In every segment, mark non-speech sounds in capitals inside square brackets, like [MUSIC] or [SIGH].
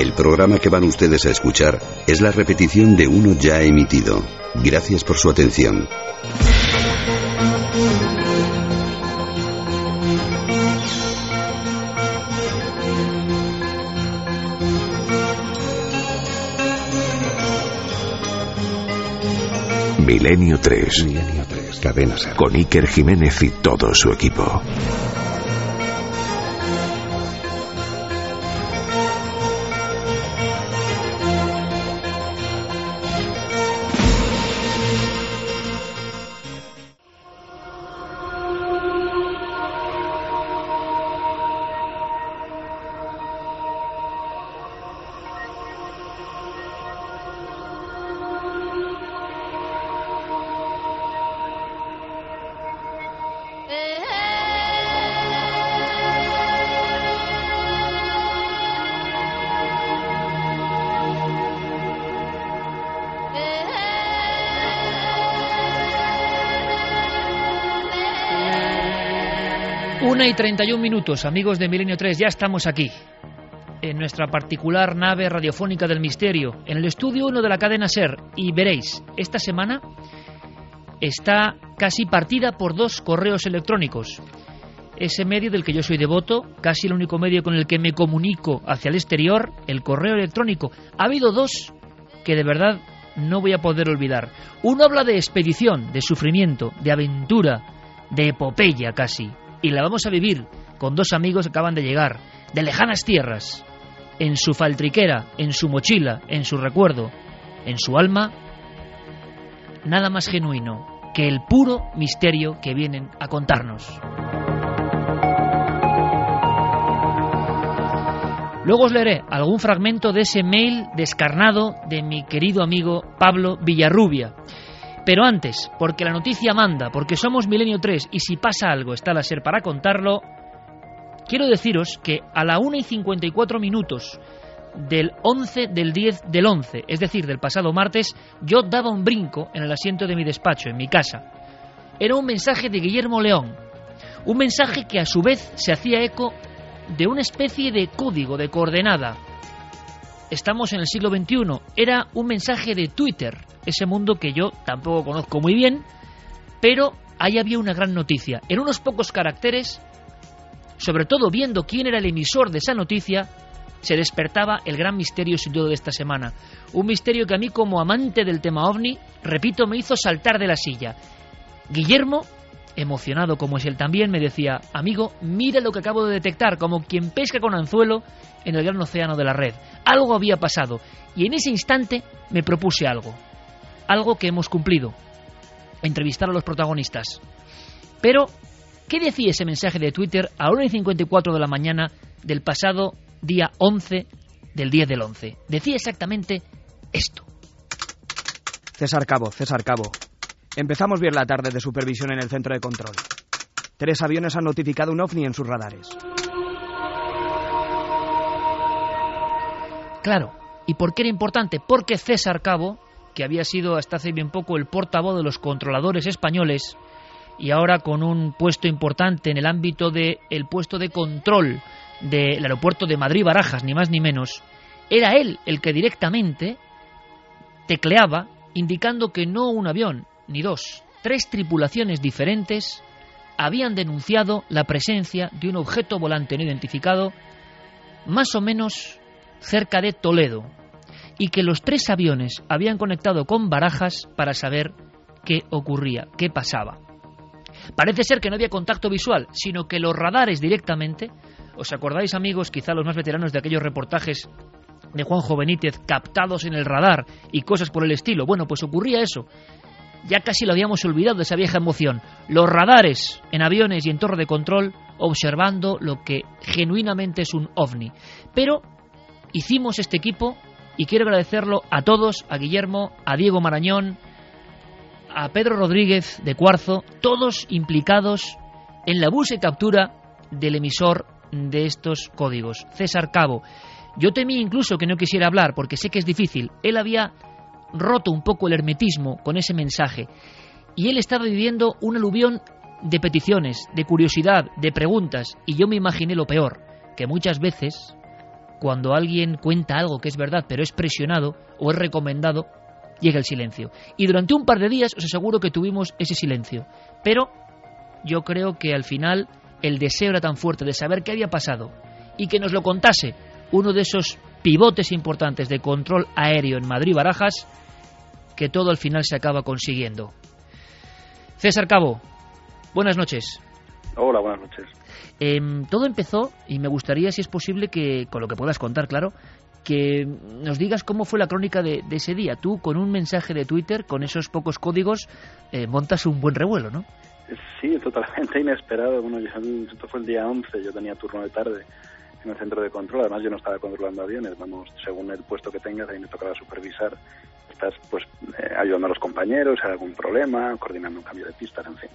El programa que van ustedes a escuchar es la repetición de uno ya emitido. Gracias por su atención. Milenio 3. Milenio 3. Cadena Ser. Con Iker Jiménez y todo su equipo. Y 31 minutos, amigos de Milenio 3, ya estamos aquí, en nuestra particular nave radiofónica del misterio, en el estudio 1 de la cadena SER, y veréis, esta semana está casi partida por dos correos electrónicos. Ese medio del que yo soy devoto, casi el único medio con el que me comunico hacia el exterior, el correo electrónico. Ha habido dos que de verdad no voy a poder olvidar. Uno habla de expedición, de sufrimiento, de aventura, de epopeya casi y la vamos a vivir con dos amigos que acaban de llegar, de lejanas tierras, en su faltriquera, en su mochila, en su recuerdo, en su alma, nada más genuino que el puro misterio que vienen a contarnos. Luego os leeré algún fragmento de ese mail descarnado de mi querido amigo Pablo Villarrubia. Pero antes, porque la noticia manda, porque somos Milenio 3 y si pasa algo está la SER para contarlo, quiero deciros que a la 1 y 54 minutos del 11 del 10 del 11, es decir, del pasado martes, yo daba un brinco en el asiento de mi despacho, en mi casa. Era un mensaje de Guillermo León, un mensaje que a su vez se hacía eco de una especie de código, de coordenada. Estamos en el siglo XXI. Era un mensaje de Twitter, ese mundo que yo tampoco conozco muy bien, pero ahí había una gran noticia. En unos pocos caracteres, sobre todo viendo quién era el emisor de esa noticia, se despertaba el gran misterio sin duda de esta semana. Un misterio que a mí como amante del tema ovni, repito, me hizo saltar de la silla. Guillermo, emocionado como es él también, me decía, amigo, mira lo que acabo de detectar, como quien pesca con anzuelo en el gran océano de la red. Algo había pasado y en ese instante me propuse algo algo que hemos cumplido, entrevistar a los protagonistas. Pero, ¿qué decía ese mensaje de Twitter a 1 y 54 de la mañana del pasado día 11 del 10 del 11? Decía exactamente esto. César Cabo, César Cabo. Empezamos bien la tarde de supervisión en el centro de control. Tres aviones han notificado un ovni en sus radares. Claro. ¿Y por qué era importante? Porque César Cabo que había sido hasta hace bien poco el portavoz de los controladores españoles y ahora con un puesto importante en el ámbito del el puesto de control del aeropuerto de Madrid Barajas, ni más ni menos, era él el que directamente tecleaba indicando que no un avión, ni dos, tres tripulaciones diferentes habían denunciado la presencia de un objeto volante no identificado más o menos cerca de Toledo, y que los tres aviones habían conectado con Barajas para saber qué ocurría, qué pasaba. Parece ser que no había contacto visual, sino que los radares directamente, ¿os acordáis amigos, quizá los más veteranos de aquellos reportajes de Juanjo Benítez captados en el radar y cosas por el estilo? Bueno, pues ocurría eso. Ya casi lo habíamos olvidado de esa vieja emoción. Los radares en aviones y en torre de control observando lo que genuinamente es un ovni. Pero hicimos este equipo y quiero agradecerlo a todos, a Guillermo, a Diego Marañón, a Pedro Rodríguez de Cuarzo, todos implicados en la búsqueda y captura del emisor de estos códigos, César Cabo. Yo temí incluso que no quisiera hablar porque sé que es difícil. Él había roto un poco el hermetismo con ese mensaje y él estaba viviendo un aluvión de peticiones, de curiosidad, de preguntas y yo me imaginé lo peor, que muchas veces cuando alguien cuenta algo que es verdad, pero es presionado o es recomendado, llega el silencio. Y durante un par de días os aseguro que tuvimos ese silencio. Pero yo creo que al final el deseo era tan fuerte de saber qué había pasado y que nos lo contase uno de esos pivotes importantes de control aéreo en Madrid-Barajas, que todo al final se acaba consiguiendo. César Cabo, buenas noches. Hola, buenas noches. Em, todo empezó, y me gustaría, si es posible, que, con lo que puedas contar, claro, que nos digas cómo fue la crónica de, ese día. Tú, con un mensaje de Twitter, con esos pocos códigos, eh, montas un buen revuelo, ¿no? Sí, totalmente inesperado. Bueno, esto fue el día 11, yo tenía turno de tarde en el centro de control. Además, yo no estaba controlando aviones, vamos, según el puesto que tengas, ahí me tocaba supervisar. Estás, pues, eh, ayudando a los compañeros, si hay algún problema, coordinando un cambio de pistas, en fin.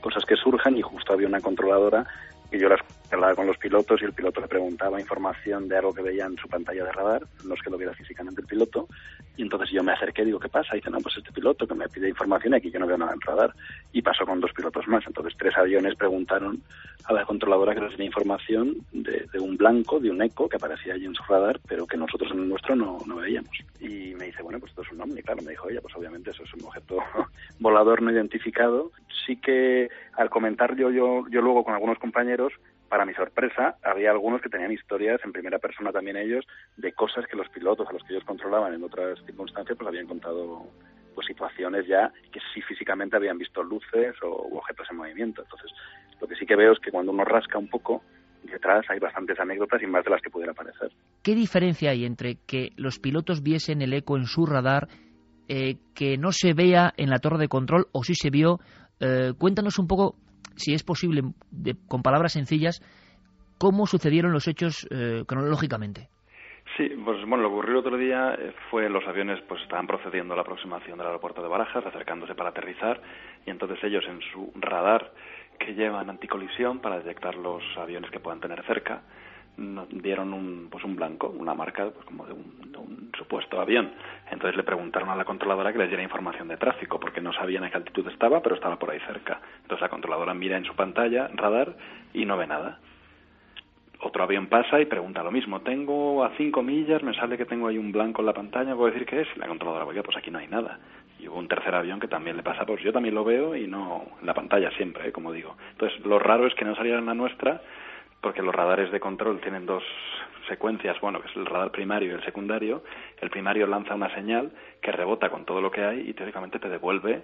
Cosas que surjan y justo había una controladora y yo las hablaba con los pilotos y el piloto le preguntaba información de algo que veía en su pantalla de radar, no es que lo viera físicamente el piloto, y entonces yo me acerqué y digo, ¿qué pasa? Y dice, no, pues este piloto que me pide información y aquí yo no veo nada en radar. Y pasó con dos pilotos más. Entonces tres aviones preguntaron a la controladora que les tenía información de, un blanco, de un eco que aparecía allí en su radar, pero que nosotros en el nuestro no, no veíamos. Y me dice, bueno, pues esto es un ovni. Claro, me dijo ella, pues obviamente eso es un objeto [LAUGHS] volador no identificado. Sí que al comentar yo, yo, yo luego con algunos compañeros, para mi sorpresa, había algunos que tenían historias en primera persona también ellos de cosas que los pilotos a los que ellos controlaban en otras circunstancias pues habían contado pues situaciones ya que sí físicamente habían visto luces o objetos en movimiento. Entonces, lo que sí que veo es que cuando uno rasca un poco detrás hay bastantes anécdotas y más de las que pudiera parecer. ¿Qué diferencia hay entre que los pilotos viesen el eco en su radar, eh, que no se vea en la torre de control o si se vio? Eh, cuéntanos un poco si es posible, con palabras sencillas, cómo sucedieron los hechos eh, cronológicamente. Sí, pues bueno, lo el otro día eh, fue los aviones pues estaban procediendo a la aproximación del aeropuerto de Barajas, acercándose para aterrizar, y entonces ellos en su radar que llevan anticolisión para detectar los aviones que puedan tener cerca, dieron un, pues un blanco, una marca pues como de un, supuesto avión. Entonces le preguntaron a la controladora que les diera información de tráfico, porque no sabían a qué altitud estaba, pero estaba por ahí cerca. Entonces la controladora mira en su pantalla, radar, y no ve nada. Otro avión pasa y pregunta lo mismo. Tengo a cinco millas, me sale que tengo ahí un blanco en la pantalla, ¿puedo decir qué es? Y la controladora, oye, pues aquí no hay nada. Y hubo un tercer avión que también le pasa, pues yo también lo veo y no en la pantalla siempre, ¿eh? como digo. Entonces lo raro es que no saliera en la nuestra porque los radares de control tienen dos secuencias, bueno, que es el radar primario y el secundario. El primario lanza una señal que rebota con todo lo que hay y teóricamente te devuelve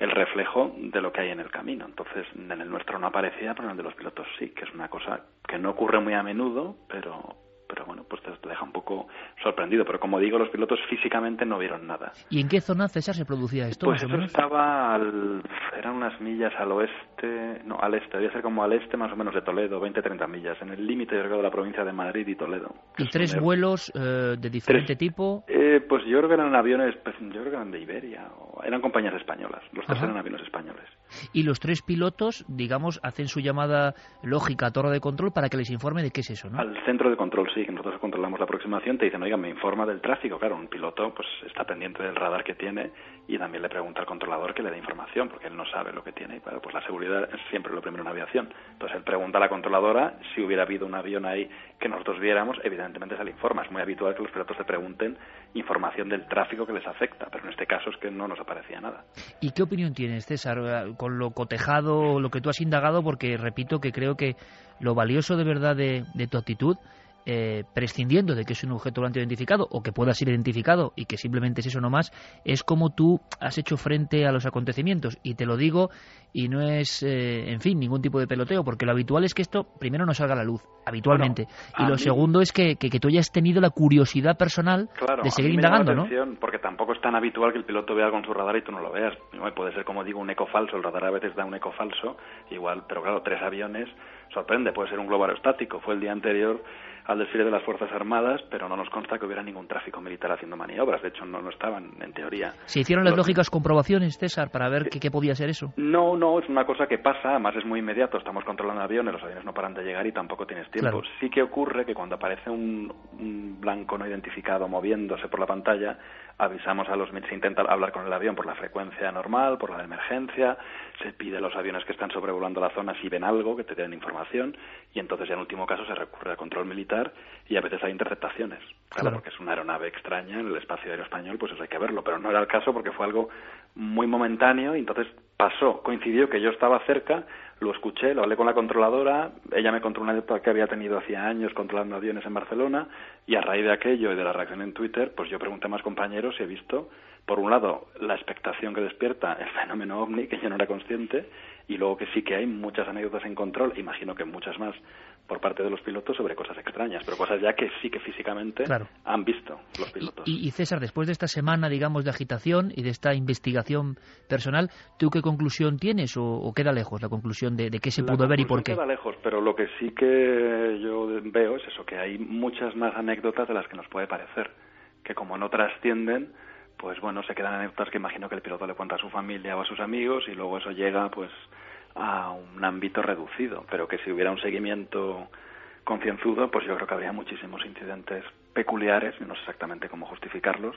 el reflejo de lo que hay en el camino. Entonces, en el nuestro no aparecía, pero en el de los pilotos sí, que es una cosa que no ocurre muy a menudo, pero pero bueno, pues te, deja un poco sorprendido. Pero como digo, los pilotos físicamente no vieron nada. ¿Y en qué zona, César, se producía esto? Pues eso estaba, al, eran unas millas al oeste, no, al este, debía ser como al este más o menos de Toledo, 20-30 millas, en el límite de la provincia de Madrid y Toledo. ¿Y tres vuelos eh, de diferente tipo? Eh, pues yo creo que eran aviones, pues, yo creo que eran de Iberia, o eran compañías españolas, los tres eran aviones españoles. Y los tres pilotos, digamos, hacen su llamada lógica a torre de control para que les informe de qué es eso, ¿no? Al centro de control, sí que nosotros controlamos la aproximación, te dicen, oiga, me informa del tráfico. Claro, un piloto pues está pendiente del radar que tiene y también le pregunta al controlador que le dé información, porque él no sabe lo que tiene. Y pues la seguridad es siempre lo primero en aviación. Entonces él pregunta a la controladora si hubiera habido un avión ahí que nosotros viéramos, evidentemente se le informa. Es muy habitual que los pilotos le pregunten información del tráfico que les afecta, pero en este caso es que no nos aparecía nada. ¿Y qué opinión tienes, César, con lo cotejado, lo que tú has indagado? Porque repito que creo que lo valioso de verdad de tu actitud eh, prescindiendo de que es un objeto volante identificado o que pueda ser identificado y que simplemente es eso no más, es como tú has hecho frente a los acontecimientos. Y te lo digo, y no es, eh, en fin, ningún tipo de peloteo, porque lo habitual es que esto primero no salga a la luz, habitualmente. y lo segundo es que, que, tú hayas tenido la curiosidad personal de seguir indagando, ¿no? Porque tampoco es tan habitual que el piloto vea con su radar y tú no lo veas. Puede ser, como digo, un eco falso, el radar a veces da un eco falso, igual, pero claro, tres aviones sorprende, puede ser un globo aerostático. Fue el día anterior al desfile de las Fuerzas Armadas, pero no nos consta que hubiera ningún tráfico militar haciendo maniobras. De hecho, no, no estaban, en teoría. ¿Se hicieron las lógicas comprobaciones, César, para ver qué, qué, podía ser eso? No, no, es una cosa que pasa, además es muy inmediato. Estamos controlando aviones, los aviones no paran de llegar y tampoco tienes tiempo. Sí que ocurre que cuando aparece un, un blanco no identificado moviéndose por la pantalla, avisamos a los se intenta hablar con el avión por la frecuencia normal, por la de emergencia, se pide a los aviones que están sobrevolando la zona si ven algo, que te den información, y entonces ya en último caso se recurre al control militar y a veces hay interceptaciones. Claro, porque es una aeronave extraña en el espacio aéreo español, pues eso hay que verlo, pero no era el caso porque fue algo muy momentáneo y entonces pasó, coincidió que yo estaba cerca, lo escuché, lo hablé con la controladora, ella me contó una anécdota que había tenido hacía años controlando aviones en Barcelona y a raíz de aquello y de la reacción en Twitter, pues yo pregunté a más compañeros y he visto, por un lado, la expectación que despierta el fenómeno ovni, que yo no era consciente, y luego que sí que hay muchas anécdotas en control, imagino que muchas más por parte de los pilotos sobre cosas extrañas, pero cosas ya que sí que físicamente han visto los pilotos. Y, César, después de esta semana, digamos, de agitación y de esta investigación personal, ¿tú qué conclusión tienes o, queda lejos la conclusión de, qué se pudo ver y por qué? Queda lejos, pero lo que sí que yo veo es eso, que hay muchas más anécdotas de las que nos puede parecer, que como no trascienden, pues bueno, se quedan anécdotas que imagino que el piloto le cuenta a su familia o a sus amigos y luego eso llega, pues a un ámbito reducido, pero que si hubiera un seguimiento concienzudo, pues yo creo que habría muchísimos incidentes peculiares, no sé exactamente cómo justificarlos,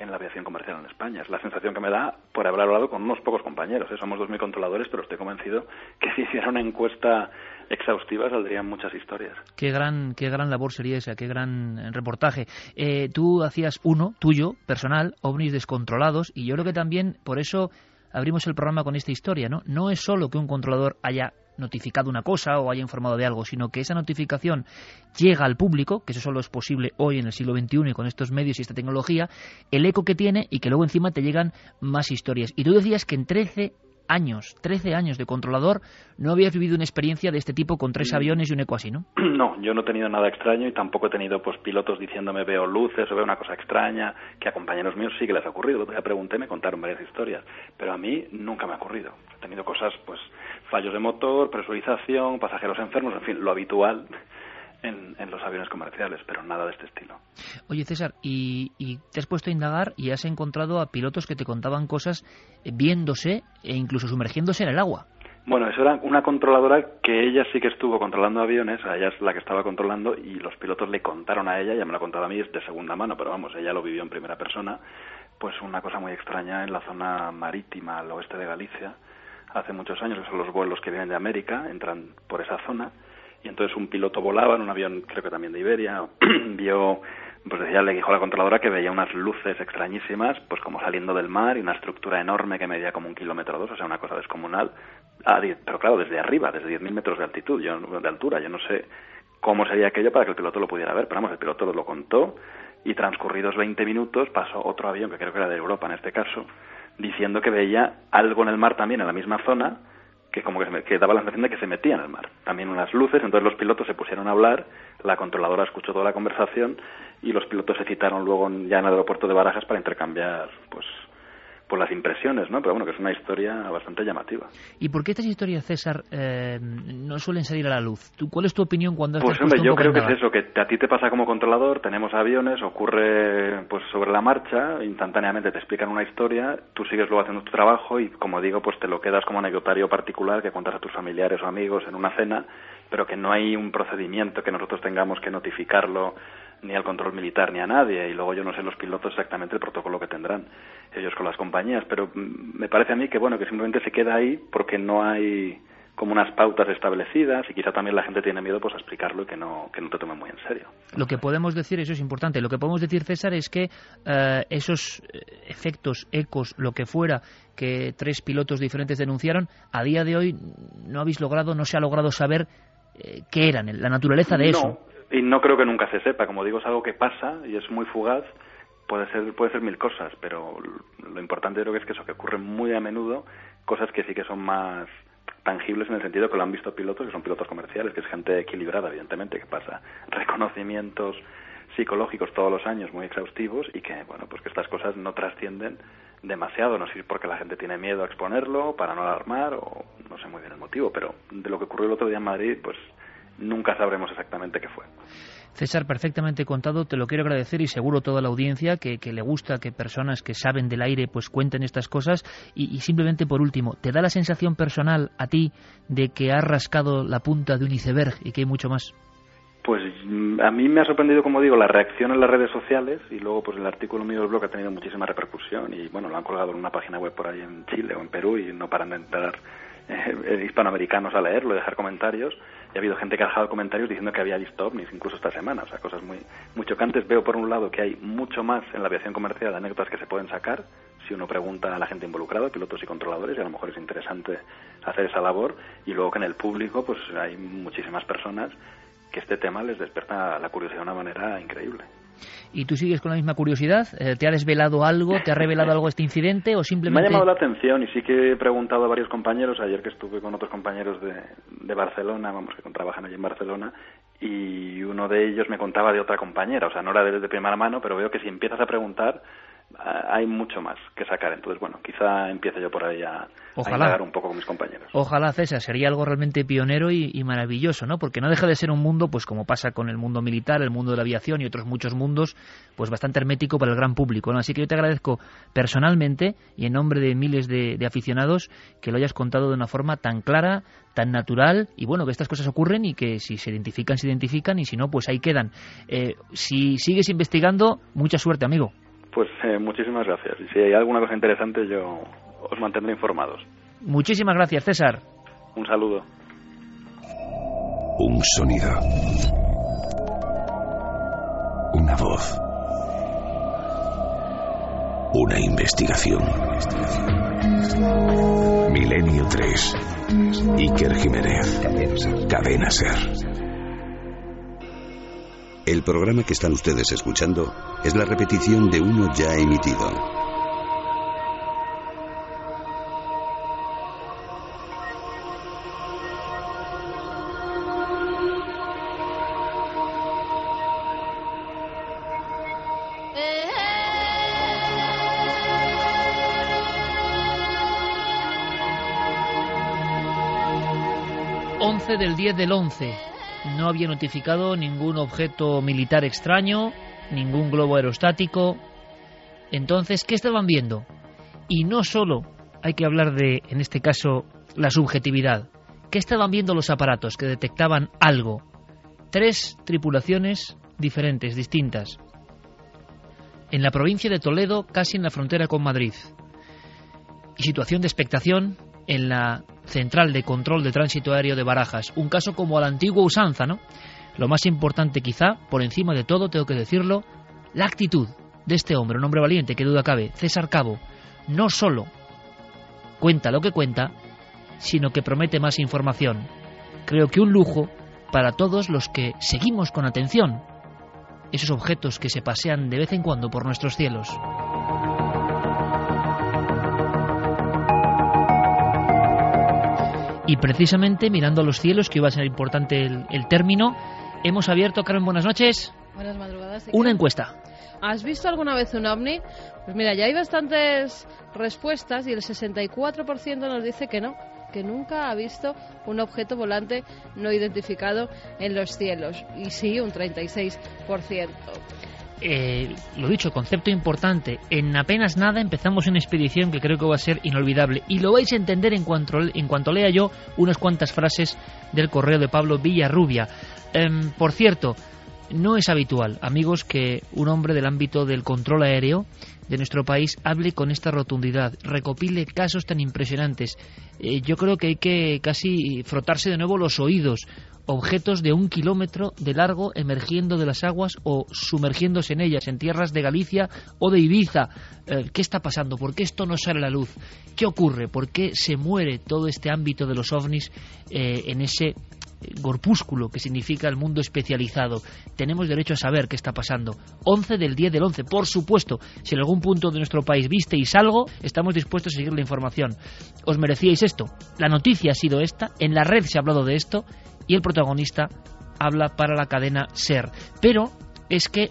en la aviación comercial en España. Es la sensación que me da por haber hablado con unos pocos compañeros. ¿eh? Somos dos mil controladores, pero estoy convencido que si hiciera una encuesta exhaustiva saldrían muchas historias. Qué gran, qué gran labor sería esa, qué gran reportaje. Eh, tú hacías uno, tuyo, personal, ovnis descontrolados, y yo creo que también por eso abrimos el programa con esta historia, ¿no? No es solo que un controlador haya notificado una cosa o haya informado de algo, sino que esa notificación llega al público, que eso solo es posible hoy en el siglo XXI y con estos medios y esta tecnología, el eco que tiene y que luego encima te llegan más historias. Y tú decías que en 13 años, 13 años de controlador, no habías vivido una experiencia de este tipo con tres mm. aviones y un eco así, ¿no? [CLEARS THROAT] No, yo no he tenido nada extraño y tampoco he tenido pues pilotos diciéndome veo luces o veo una cosa extraña, que a compañeros míos sí que les ha ocurrido. El otro día pregunté, me contaron varias historias, pero a mí nunca me ha ocurrido. He tenido cosas, pues, fallos de motor, presurización, pasajeros enfermos, en fin, lo habitual en, los aviones comerciales, pero nada de este estilo. Oye, César, y, te has puesto a indagar y has encontrado a pilotos que te contaban cosas viéndose e incluso sumergiéndose en el agua. Bueno, eso era una controladora que ella sí que estuvo controlando aviones, a ella es la que estaba controlando y los pilotos le contaron a ella, ya me lo ha contado a mí, es de segunda mano, pero vamos, ella lo vivió en primera persona, pues una cosa muy extraña en la zona marítima al oeste de Galicia, hace muchos años, son los vuelos que vienen de América, entran por esa zona, y entonces un piloto volaba en un avión, creo que también de Iberia, [CLEARS THROAT] vio, pues decía, le dijo a la controladora que veía unas luces extrañísimas, pues como saliendo del mar y una estructura enorme que medía como un kilómetro o dos, o sea, una cosa descomunal, ah, pero claro, desde arriba, desde 10.000 metros de altitud, yo, de altura, yo no sé cómo sería aquello para que el piloto lo pudiera ver, pero vamos, el piloto lo contó y transcurridos 20 minutos pasó otro avión, que creo que era de Europa en este caso, diciendo que veía algo en el mar también en la misma zona, que como que, que, daba la sensación de que se metía en el mar. También unas luces, entonces los pilotos se pusieron a hablar, la controladora escuchó toda la conversación y los pilotos se citaron luego ya en el aeropuerto de Barajas para intercambiar pues por las impresiones, ¿no? Pero bueno, que es una historia bastante llamativa. ¿Y por qué estas historias, César, eh, no suelen salir a la luz? ¿Tú, ¿Cuál es tu opinión cuando Pues hombre, yo creo que es eso, que a ti te pasa como controlador, tenemos aviones, ocurre pues sobre la marcha, instantáneamente te explican una historia, tú sigues luego haciendo tu trabajo y como digo, pues te lo quedas como anecdotario particular que cuentas a tus familiares o amigos en una cena, pero que no hay un procedimiento que nosotros tengamos que notificarlo ni al control militar ni a nadie y luego yo no sé los pilotos exactamente el protocolo que tendrán ellos con las compañías pero mm, me parece a mí que bueno que simplemente se queda ahí porque no hay como unas pautas establecidas y quizá también la gente tiene miedo pues a explicarlo y que no que no te tomen muy en serio. Lo que podemos decir eso es importante lo que podemos decir César es que eh, esos eh, efectos ecos lo que fuera que tres pilotos diferentes denunciaron a día de hoy no habéis logrado no se ha logrado saber eh, qué eran la naturaleza de eso y no creo que nunca se sepa, como digo, es algo que pasa y es muy fugaz, puede ser, puede ser mil cosas, pero lo importante creo que es que eso, que ocurre muy a menudo, cosas que sí que son más tangibles en el sentido que lo han visto pilotos, que son pilotos comerciales, que es gente equilibrada, evidentemente, que pasa reconocimientos psicológicos todos los años muy exhaustivos y que, bueno, pues que estas cosas no trascienden demasiado, no sé porque la gente tiene miedo a exponerlo, para no alarmar, o no sé muy bien el motivo, pero de lo que ocurrió el otro día en Madrid, pues nunca sabremos exactamente qué fue. César, perfectamente contado, te lo quiero agradecer y seguro toda la audiencia que, le gusta que personas que saben del aire pues cuenten estas cosas y, simplemente por último, ¿te da la sensación personal a ti de que has rascado la punta de un iceberg y que hay mucho más? Pues mm, a mí me ha sorprendido, como digo, la reacción en las redes sociales y luego pues el artículo mío del blog ha tenido muchísima repercusión y bueno, lo han colgado en una página web por ahí en Chile o en Perú y no paran de entrar eh, hispanoamericanos a leerlo, dejar comentarios y ha habido gente que ha dejado comentarios diciendo que había visto ovnis incluso esta semana, o sea, cosas muy, muy chocantes. Veo por un lado que hay mucho más en la aviación comercial de anécdotas que se pueden sacar si uno pregunta a la gente involucrada, pilotos y controladores, y a lo mejor es interesante hacer esa labor, y luego que en el público pues hay muchísimas personas que este tema les despierta la curiosidad de una manera increíble. ¿Y tú sigues con la misma curiosidad? Eh, ¿Te ha desvelado algo? ¿Te ha revelado algo este incidente? ¿O simplemente.? Me ha llamado la atención y sí que he preguntado a varios compañeros, ayer que estuve con otros compañeros de, de Barcelona, vamos, que trabajan allí en Barcelona, y uno de ellos me contaba de otra compañera, o sea, no era de, de primera mano, pero veo que si empiezas a preguntar, hay mucho más que sacar. Entonces, bueno, quizá empiece yo por ahí a, Ojalá. un poco con mis compañeros. Ojalá, César, sería algo realmente pionero y, maravilloso, ¿no? Porque no deja de ser un mundo, pues como pasa con el mundo militar, el mundo de la aviación y otros muchos mundos, pues bastante hermético para el gran público, ¿no? Así que yo te agradezco personalmente y en nombre de miles de, aficionados que lo hayas contado de una forma tan clara, tan natural y bueno, que estas cosas ocurren y que si se identifican, se identifican y si no, pues ahí quedan. Eh, si sigues investigando, mucha suerte, amigo. Pues eh, muchísimas gracias. Y si hay alguna cosa interesante, yo os mantendré informados. Muchísimas gracias, César. Un saludo. Un sonido. Una voz. Una investigación. Milenio 3. Iker Jiménez. Cadena Ser. El programa que están ustedes escuchando es la repetición de uno ya emitido. ...11 del 10 del 11 no había notificado ningún objeto militar extraño, ningún globo aerostático. Entonces, ¿qué estaban viendo? Y no solo hay que hablar de, en este caso, la subjetividad. ¿Qué estaban viendo los aparatos que detectaban algo? Tres tripulaciones diferentes, distintas. En la provincia de Toledo, casi en la frontera con Madrid. Y situación de expectación en la Central de Control de Tránsito Aéreo de Barajas. Un caso como a la antigua usanza, ¿no? Lo más importante quizá, por encima de todo, tengo que decirlo, la actitud de este hombre, un hombre valiente, que duda cabe, César Cabo, no solo cuenta lo que cuenta, sino que promete más información. Creo que un lujo para todos los que seguimos con atención esos objetos que se pasean de vez en cuando por nuestros cielos. Y precisamente mirando a los cielos, que iba a ser importante el, término, hemos abierto, Carmen, buenas noches. Buenas madrugadas. Una encuesta. ¿Has visto alguna vez un ovni? Pues mira, ya hay bastantes respuestas y el 64% nos dice que no, que nunca ha visto un objeto volante no identificado en los cielos. Y sí, un 36%. Eh, lo dicho, concepto importante. En apenas nada empezamos una expedición que creo que va a ser inolvidable. Y lo vais a entender en cuanto, en cuanto lea yo unas cuantas frases del correo de Pablo Villarrubia. Em, por cierto, no es habitual, amigos, que un hombre del ámbito del control aéreo de nuestro país hable con esta rotundidad, recopile casos tan impresionantes. Eh, yo creo que hay que casi frotarse de nuevo los oídos objetos de un kilómetro de largo emergiendo de las aguas o sumergiéndose en ellas, en tierras de Galicia o de Ibiza. Eh, ¿Qué está pasando? ¿Por qué esto no sale a la luz? ¿Qué ocurre? ¿Por qué se muere todo este ámbito de los ovnis eh, en ese corpúsculo que significa el mundo especializado. Tenemos derecho a saber qué está pasando. 11 del 10 del 11, por supuesto. Si en algún punto de nuestro país visteis algo, estamos dispuestos a seguir la información. Os merecíais esto. La noticia ha sido esta, en la red se ha hablado de esto y el protagonista habla para la cadena Ser. Pero es que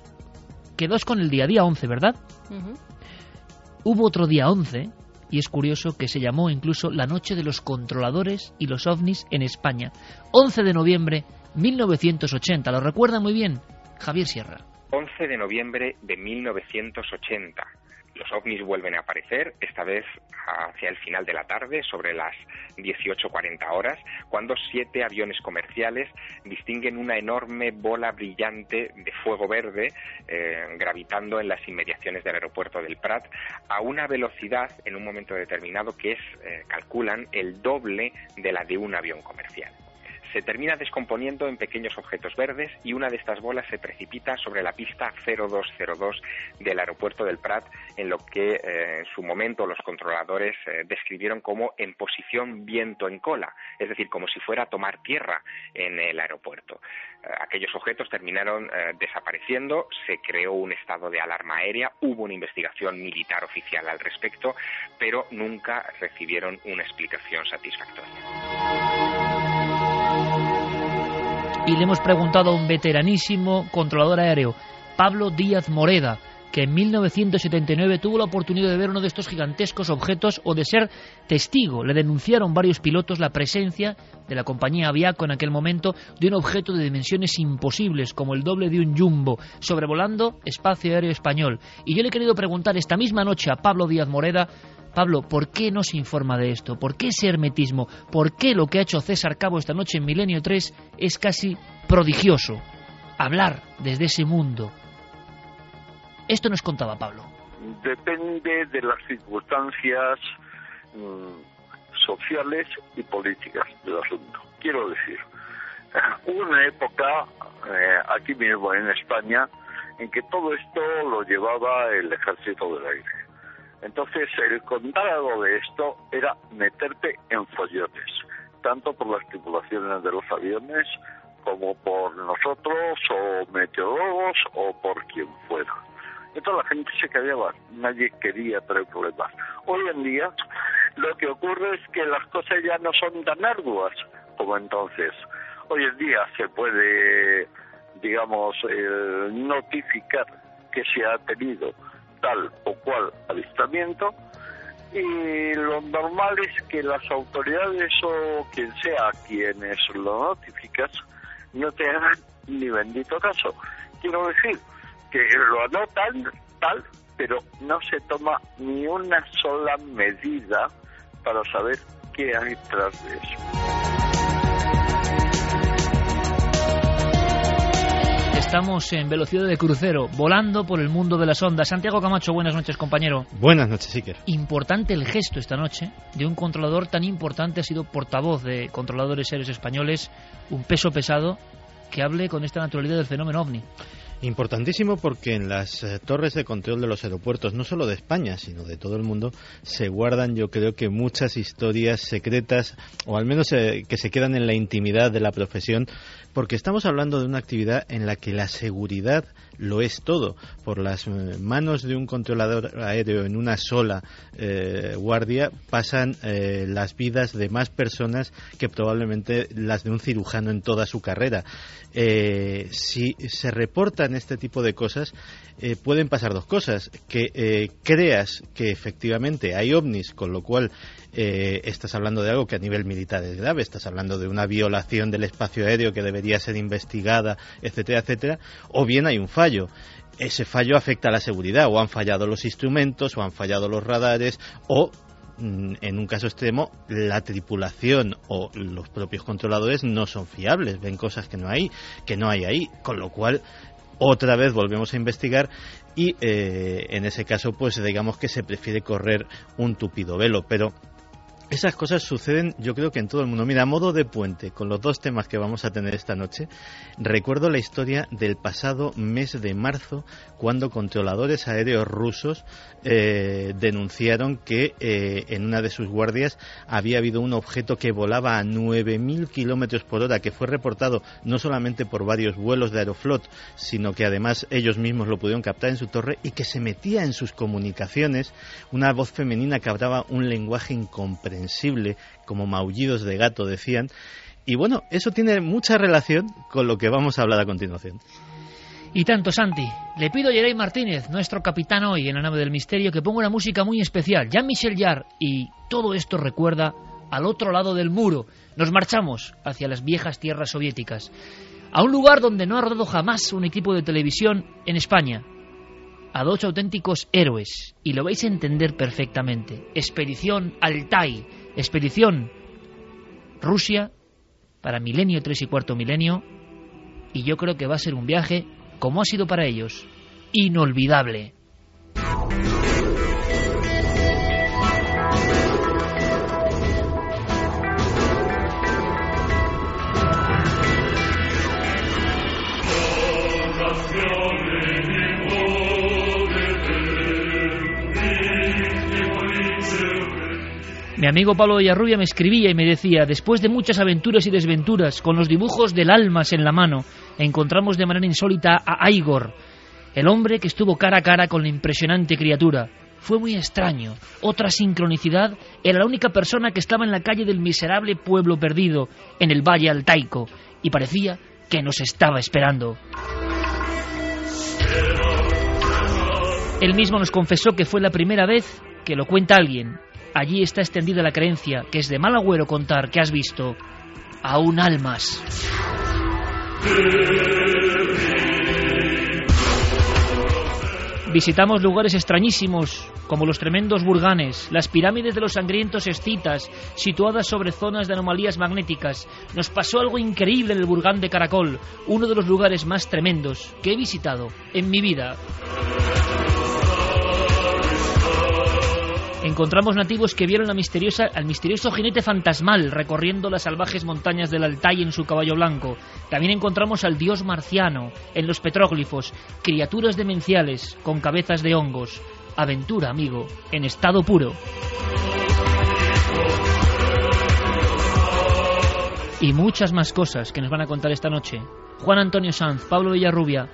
quedó con el día, día 11, ¿verdad? Hubo otro día 11 y es curioso que se llamó incluso la Noche de los Controladores y los OVNIs en España. 11 de noviembre 1980, ¿lo recuerda muy bien? Javier Sierra. 11 de noviembre de 1980 Los ovnis vuelven a aparecer, esta vez hacia el final de la tarde, sobre las 18.40 horas, cuando siete aviones comerciales distinguen una enorme bola brillante de fuego verde eh, gravitando en las inmediaciones del aeropuerto del Prat a una velocidad en un momento determinado que es, eh, calculan, el doble de la de un avión comercial se termina descomponiendo en pequeños objetos verdes y una de estas bolas se precipita sobre la pista 0202 del aeropuerto del Prat, en lo que eh, en su momento los controladores eh, describieron como en posición viento en cola, es decir, como si fuera a tomar tierra en el aeropuerto. Eh, aquellos objetos terminaron desapareciendo, se creó un estado de alarma aérea, hubo una investigación militar oficial al respecto, pero nunca recibieron una explicación satisfactoria y le hemos preguntado a un veteranísimo controlador aéreo, Pablo Díaz Moreda, que en 1979 tuvo la oportunidad de ver uno de estos gigantescos objetos o de ser testigo. Le denunciaron varios pilotos la presencia de la compañía Aviaco en aquel momento de un objeto de dimensiones imposibles, como el doble de un jumbo, sobrevolando espacio aéreo español. Y yo le he querido preguntar esta misma noche a Pablo Díaz Moreda Pablo, ¿por qué no se informa de esto? ¿Por qué ese hermetismo? ¿Por qué lo que ha hecho César Cabo esta noche en Milenio 3 es casi prodigioso? Hablar desde ese mundo. Esto nos contaba Pablo. Depende de las circunstancias mm, sociales y políticas del asunto. Quiero decir, hubo una época eh, aquí mismo en España en que todo esto lo llevaba el ejército del aire entonces, el contar algo de esto era meterte en follones, tanto por las tripulaciones de los aviones como por nosotros o meteorólogos o por quien fuera. Entonces la gente se callaba, nadie quería traer problemas. Hoy en día lo que ocurre es que las cosas ya no son tan arduas como entonces. Hoy en día se puede, digamos, eh, notificar que se ha tenido tal o cual avistamiento y lo normal es que las autoridades o quien sea quienes lo notificas no te hagan ni bendito caso. Quiero decir que lo anotan tal, pero no se toma ni una sola medida para saber qué hay tras de eso. Estamos en velocidad de crucero, volando por el mundo de las ondas. Santiago Camacho, buenas noches, compañero. Buenas noches, Iker. Importante el gesto esta noche de un controlador tan importante, ha sido portavoz de controladores seres españoles, un peso pesado, que hable con esta naturalidad del fenómeno ovni. Importantísimo porque en las eh, torres de control de los aeropuertos, no solo de España, sino de todo el mundo, se guardan yo creo que muchas historias secretas, o al menos eh, que se quedan en la intimidad de la profesión, porque estamos hablando de una actividad en la que la seguridad lo es todo. Por las eh, manos de un controlador aéreo en una sola guardia pasan las vidas de más personas que probablemente las de un cirujano en toda su carrera. si se reporta este tipo de cosas, eh, pueden pasar dos cosas. Que eh, creas que efectivamente hay ovnis, con lo cual eh, estás hablando de algo que a nivel militar es grave, estás hablando de una violación del espacio aéreo que debería ser investigada, etcétera, etcétera, o bien hay un fallo ese fallo afecta a la seguridad, o han fallado los instrumentos, o han fallado los radares, o mm, en un caso extremo, la tripulación o los propios controladores no son fiables, ven cosas que no hay, que no hay ahí, con lo cual otra vez volvemos a investigar y eh, en ese caso pues digamos que se prefiere correr un tupido velo pero esas cosas suceden, yo creo que en todo el mundo. Mira, a modo de puente, con los dos temas que vamos a tener esta noche, recuerdo la historia del pasado mes de marzo, cuando controladores aéreos rusos eh, denunciaron que eh, en una de sus guardias había habido un objeto que volaba a 9.000 kilómetros por hora, que fue reportado no solamente por varios vuelos de Aeroflot, sino que además ellos mismos lo pudieron captar en su torre y que se metía en sus comunicaciones una voz femenina que hablaba un lenguaje incomprensible sensible, como maullidos de gato decían. Y bueno, eso tiene mucha relación con lo que vamos a hablar a continuación. Y tanto, Santi. Le pido a Jerey Martínez, nuestro capitán hoy en la nave del misterio, que ponga una música muy especial, Jean-Michel Jarre, y todo esto recuerda al otro lado del muro. Nos marchamos hacia las viejas tierras soviéticas, a un lugar donde no ha rodado jamás un equipo de televisión en España. A dos auténticos héroes y lo vais a entender perfectamente. Expedición Altai, expedición Rusia para milenio 3 y cuarto milenio y yo creo que va a ser un viaje, como ha sido para ellos, inolvidable. Mi amigo Pablo Villarrubia me escribía y me decía, después de muchas aventuras y desventuras, con los dibujos del almas en la mano, encontramos de manera insólita a Igor, el hombre que estuvo cara a cara con la impresionante criatura. Fue muy extraño. Otra sincronicidad era la única persona que estaba en la calle del miserable pueblo perdido, en el Valle Altaico, y parecía que nos estaba esperando. Él mismo nos confesó que fue la primera vez que lo cuenta alguien, allí está extendida la creencia que es de mal agüero contar que has visto aún almas. Visitamos lugares extrañísimos, como los tremendos burganes, las pirámides de los sangrientos escitas, situadas sobre zonas de anomalías magnéticas. Nos pasó algo increíble en el Burgán de Caracol, uno de los lugares más tremendos que he visitado en mi vida. Encontramos nativos que vieron al misterioso jinete fantasmal recorriendo las salvajes montañas del Altai en su caballo blanco. También encontramos al dios marciano en los petróglifos, criaturas demenciales con cabezas de hongos. Aventura, amigo, en estado puro. Y muchas más cosas que nos van a contar esta noche. Juan Antonio Sanz, Pablo Villarrubia,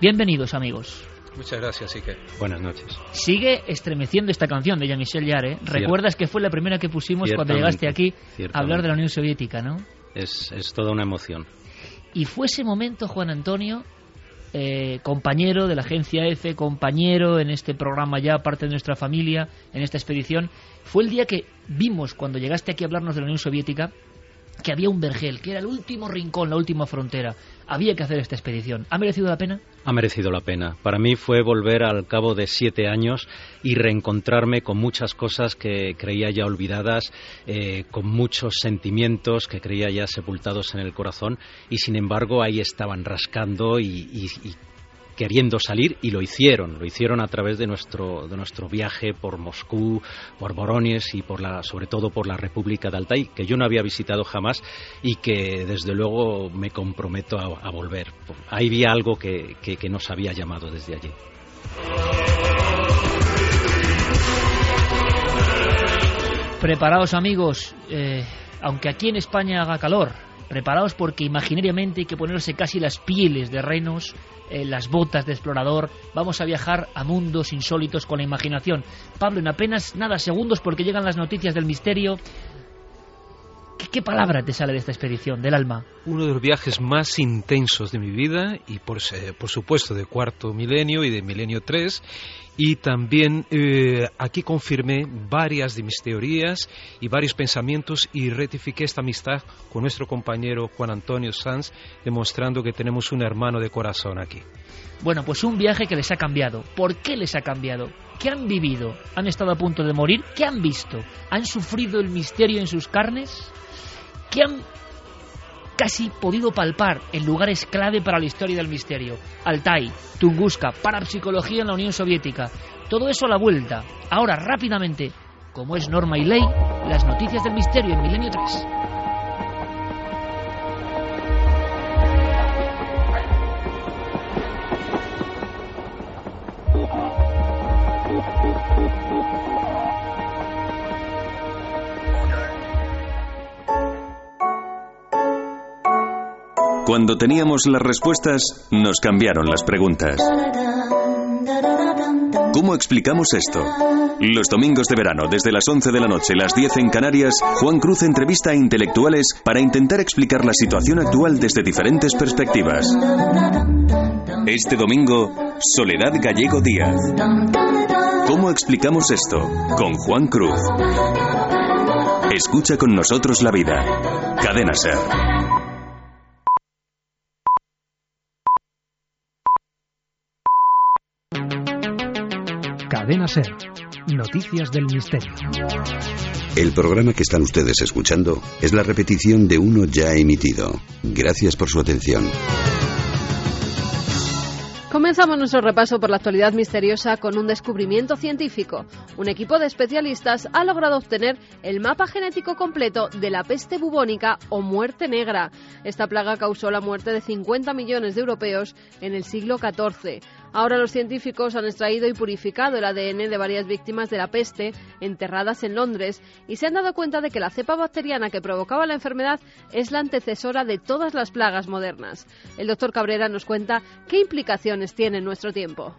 bienvenidos amigos. Muchas gracias, Iker. Buenas noches. Sigue estremeciendo esta canción de Jean-Michel Jarre. ¿Recuerdas que fue la primera que pusimos cuando llegaste aquí a hablar de la Unión Soviética, no? Es, toda una emoción. Y fue ese momento, Juan Antonio, eh, compañero de la agencia EFE, compañero en este programa ya, parte de nuestra familia, en esta expedición, fue el día que vimos cuando llegaste aquí a hablarnos de la Unión Soviética que había un vergel, que era el último rincón, la última frontera. Había que hacer esta expedición. ¿Ha merecido la pena? Ha merecido la pena. Para mí fue volver al cabo de siete años y reencontrarme con muchas cosas que creía ya olvidadas, eh, con muchos sentimientos que creía ya sepultados en el corazón y sin embargo ahí estaban rascando y queriendo salir y lo hicieron, lo hicieron a través de nuestro, de nuestro viaje por Moscú, por Borones y por la, sobre todo por la República de Altai, que yo no había visitado jamás y que desde luego me comprometo a, volver. Ahí vi algo que, que, nos había llamado desde allí. Preparaos amigos, eh, aunque aquí en España haga calor, preparaos porque imaginariamente hay que ponerse casi las pieles de renos eh, las botas de explorador, vamos a viajar a mundos insólitos con la imaginación. Pablo, en apenas nada segundos porque llegan las noticias del misterio. ¿Qué, palabra te sale de esta expedición, del alma? Uno de los viajes más intensos de mi vida y por, por supuesto de cuarto milenio y de milenio 3 y también eh, aquí confirmé varias de mis teorías y varios pensamientos y rectifiqué esta amistad con nuestro compañero Juan Antonio Sanz, demostrando que tenemos un hermano de corazón aquí. Bueno, pues un viaje que les ha cambiado. ¿Por qué les ha cambiado? ¿Qué han vivido? ¿Han estado a punto de morir? ¿Qué han visto? ¿Han sufrido el misterio en sus carnes? ¿Qué han casi podido palpar en lugares clave para la historia del misterio. Altai, Tunguska, parapsicología en la Unión Soviética. Todo eso a la vuelta. Ahora, rápidamente, como es norma y ley, las noticias del misterio en Milenio 3. Cuando teníamos las respuestas, nos cambiaron las preguntas. ¿Cómo explicamos esto? Los domingos de verano, desde las 11 de la noche, las 10 en Canarias, Juan Cruz entrevista a intelectuales para intentar explicar la situación actual desde diferentes perspectivas. Este domingo, Soledad Gallego Díaz. ¿Cómo explicamos esto? Con Juan Cruz. Escucha con nosotros la vida. Cadena Ser. Cadena Ser. Noticias del Misterio. El programa que están ustedes escuchando es la repetición de uno ya emitido. Gracias por su atención. Comenzamos nuestro repaso por la actualidad misteriosa con un descubrimiento científico. Un equipo de especialistas ha logrado obtener el mapa genético completo de la peste bubónica o muerte negra. Esta plaga causó la muerte de 50 millones de europeos en el siglo XIV. Ahora los científicos han extraído y purificado el ADN de varias víctimas de la peste enterradas en Londres y se han dado cuenta de que la cepa bacteriana que provocaba la enfermedad es la antecesora de todas las plagas modernas. El doctor Cabrera nos cuenta qué implicaciones tiene en nuestro tiempo.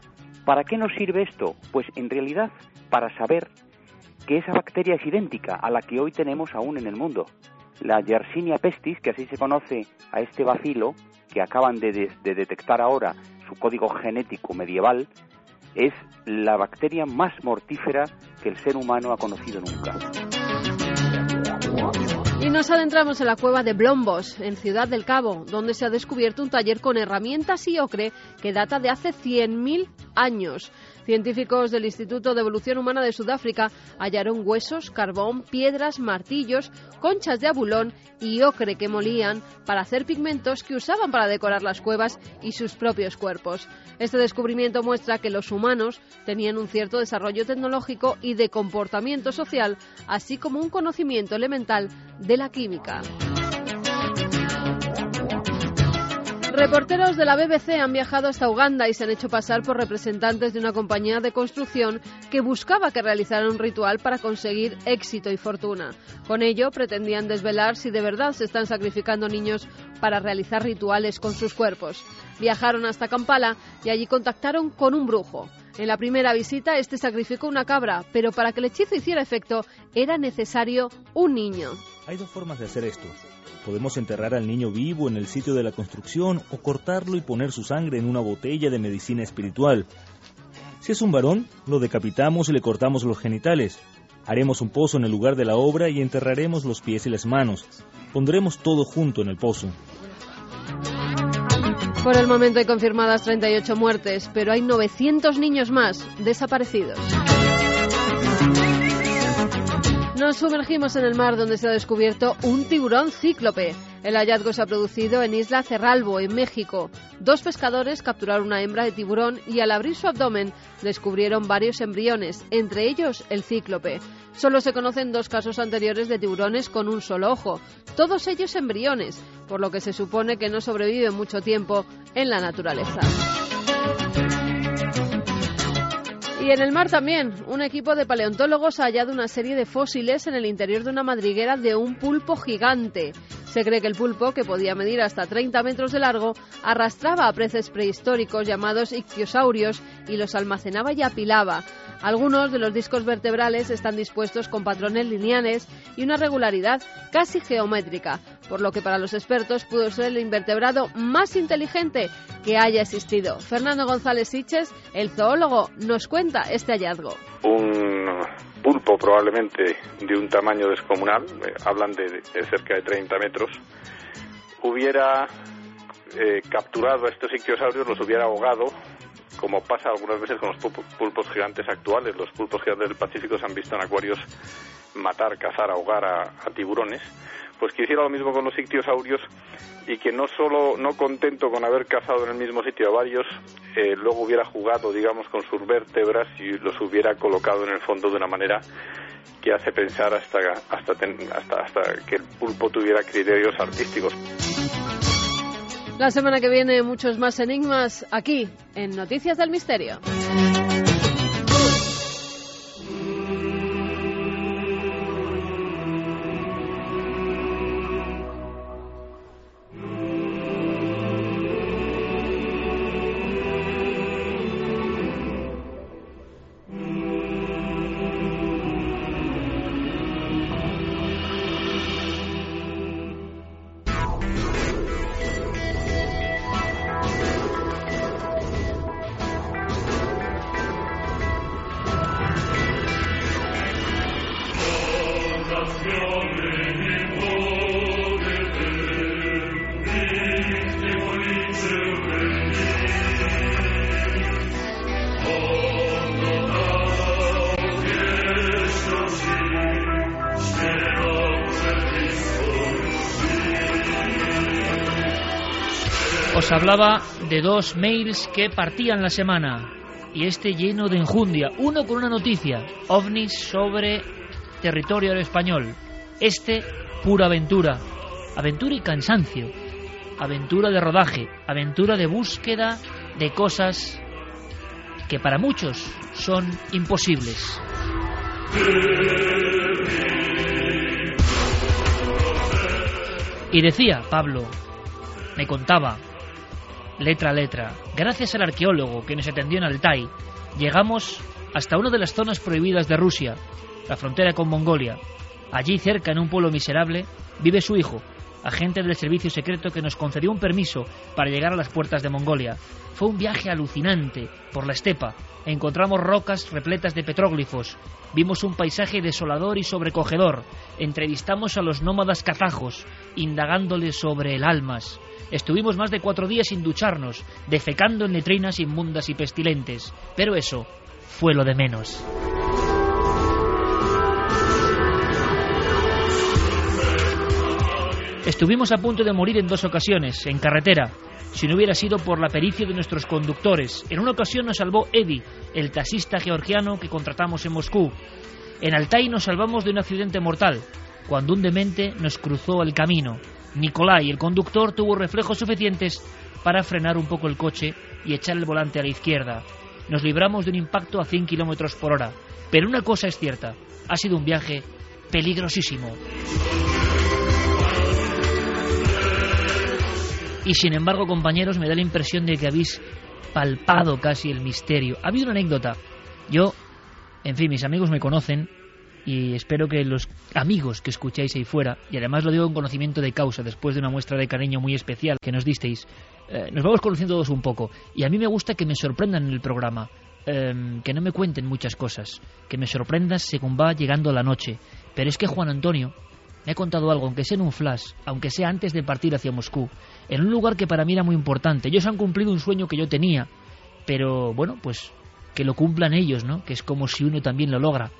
¿Para qué nos sirve esto? Pues en realidad para saber que esa bacteria es idéntica a la que hoy tenemos aún en el mundo. La Yersinia pestis, que así se conoce a este bacilo, que acaban de, de, de detectar ahora su código genético medieval, es la bacteria más mortífera que el ser humano ha conocido nunca. Y nos adentramos en la cueva de Blombos, en Ciudad del Cabo, donde se ha descubierto un taller con herramientas y ocre que data de hace 100.000 años. Científicos del Instituto de Evolución Humana de Sudáfrica hallaron huesos, carbón, piedras, martillos, conchas de abulón y ocre que molían para hacer pigmentos que usaban para decorar las cuevas y sus propios cuerpos. Este descubrimiento muestra que los humanos tenían un cierto desarrollo tecnológico y de comportamiento social, así como un conocimiento elemental de la química. Reporteros de la BBC han viajado hasta Uganda y se han hecho pasar por representantes de una compañía de construcción que buscaba que realizaran un ritual para conseguir éxito y fortuna. Con ello pretendían desvelar si de verdad se están sacrificando niños para realizar rituales con sus cuerpos. Viajaron hasta Kampala y allí contactaron con un brujo. En la primera visita, este sacrificó una cabra, pero para que el hechizo hiciera efecto era necesario un niño. Hay dos formas de hacer esto. Podemos enterrar al niño vivo en el sitio de la construcción o cortarlo y poner su sangre en una botella de medicina espiritual. Si es un varón, lo decapitamos y le cortamos los genitales. Haremos un pozo en el lugar de la obra y enterraremos los pies y las manos. Pondremos todo junto en el pozo. Por el momento hay confirmadas 38 muertes, pero hay 900 niños más desaparecidos. Nos sumergimos en el mar donde se ha descubierto un tiburón cíclope. El hallazgo se ha producido en Isla Cerralbo, en México. Dos pescadores capturaron una hembra de tiburón y al abrir su abdomen descubrieron varios embriones, entre ellos el cíclope. Solo se conocen dos casos anteriores de tiburones con un solo ojo, todos ellos embriones, por lo que se supone que no sobreviven mucho tiempo en la naturaleza. Y en el mar también, un equipo de paleontólogos ha hallado una serie de fósiles en el interior de una madriguera de un pulpo gigante. Se cree que el pulpo, que podía medir hasta 30 metros de largo, arrastraba a peces prehistóricos llamados ictiosaurios y los almacenaba y apilaba. Algunos de los discos vertebrales están dispuestos con patrones lineales y una regularidad casi geométrica, por lo que para los expertos pudo ser el invertebrado más inteligente que haya existido. Fernando González Siches, el zoólogo, nos cuenta este hallazgo. Un pulpo probablemente de un tamaño descomunal, eh, hablan de, cerca de 30 metros, hubiera eh, capturado a estos ictiosaurios, los hubiera ahogado como pasa algunas veces con los pulpos gigantes actuales. Los pulpos gigantes del Pacífico se han visto en acuarios matar, cazar, ahogar a tiburones. Pues que hiciera lo mismo con los ictiosaurios y que no solo, no contento con haber cazado en el mismo sitio a varios, eh, luego hubiera jugado, digamos, con sus vértebras y los hubiera colocado en el fondo de una manera que hace pensar hasta, hasta, hasta, hasta que el pulpo tuviera criterios artísticos. La semana que viene muchos más enigmas aquí en Noticias del Misterio. Hablaba de dos mails que partían la semana y este lleno de enjundia. Uno con una noticia, ovnis sobre territorio español. Este, pura aventura. Aventura y cansancio. Aventura de rodaje. Aventura de búsqueda de cosas que para muchos son imposibles. Y decía Pablo, me contaba, letra a letra, gracias al arqueólogo que nos atendió en Altai, llegamos hasta una de las zonas prohibidas de Rusia, la frontera con Mongolia. Allí cerca, en un pueblo miserable, vive su hijo, agente del servicio secreto que nos concedió un permiso para llegar a las puertas de Mongolia. Fue un viaje alucinante por la estepa. Encontramos rocas repletas de petróglifos. Vimos un paisaje desolador y sobrecogedor. Entrevistamos a los nómadas kazajos, indagándoles sobre el almas. Estuvimos más de cuatro días sin ducharnos, defecando en letrinas inmundas y pestilentes. Pero eso fue lo de menos. Estuvimos a punto de morir en dos ocasiones, en carretera, si no hubiera sido por la pericia de nuestros conductores. En una ocasión nos salvó Eddie, el taxista georgiano que contratamos en Moscú. En Altai nos salvamos de un accidente mortal, cuando un demente nos cruzó el camino. Nikolai, el conductor, tuvo reflejos suficientes para frenar un poco el coche y echar el volante a la izquierda. Nos libramos de un impacto a 100 kilómetros por hora. Pero una cosa es cierta: ha sido un viaje peligrosísimo. Y sin embargo, compañeros, me da la impresión de que habéis palpado casi el misterio. Ha habido una anécdota. Yo, en fin, mis amigos me conocen y espero que los amigos que escucháis ahí fuera, y además lo digo en conocimiento de causa, después de una muestra de cariño muy especial que nos disteis, eh, nos vamos conociendo todos un poco. Y a mí me gusta que me sorprendan en el programa, em, que no me cuenten muchas cosas, que me sorprendan según va llegando la noche. Pero es que Juan Antonio me ha contado algo, aunque sea en un flash, aunque sea antes de partir hacia Moscú, en un lugar que para mí era muy importante. Ellos han cumplido un sueño que yo tenía, pero bueno, pues que lo cumplan ellos, ¿no? Que es como si uno también lo logra.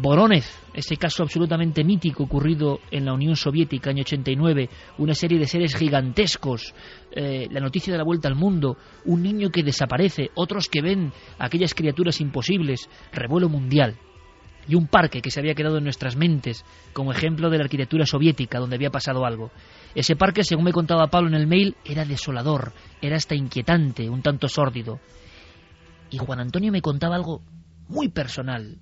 Voronezh, ese caso absolutamente mítico ocurrido en la Unión Soviética, año 89, una serie de seres gigantescos, eh, la noticia de la vuelta al mundo, un niño que desaparece, otros que ven aquellas criaturas imposibles, revuelo mundial y un parque que se había quedado en nuestras mentes como ejemplo de la arquitectura soviética donde había pasado algo. Ese parque, según me contaba Pablo en el mail, era desolador, era hasta inquietante, un tanto sórdido. Y Juan Antonio me contaba algo muy personal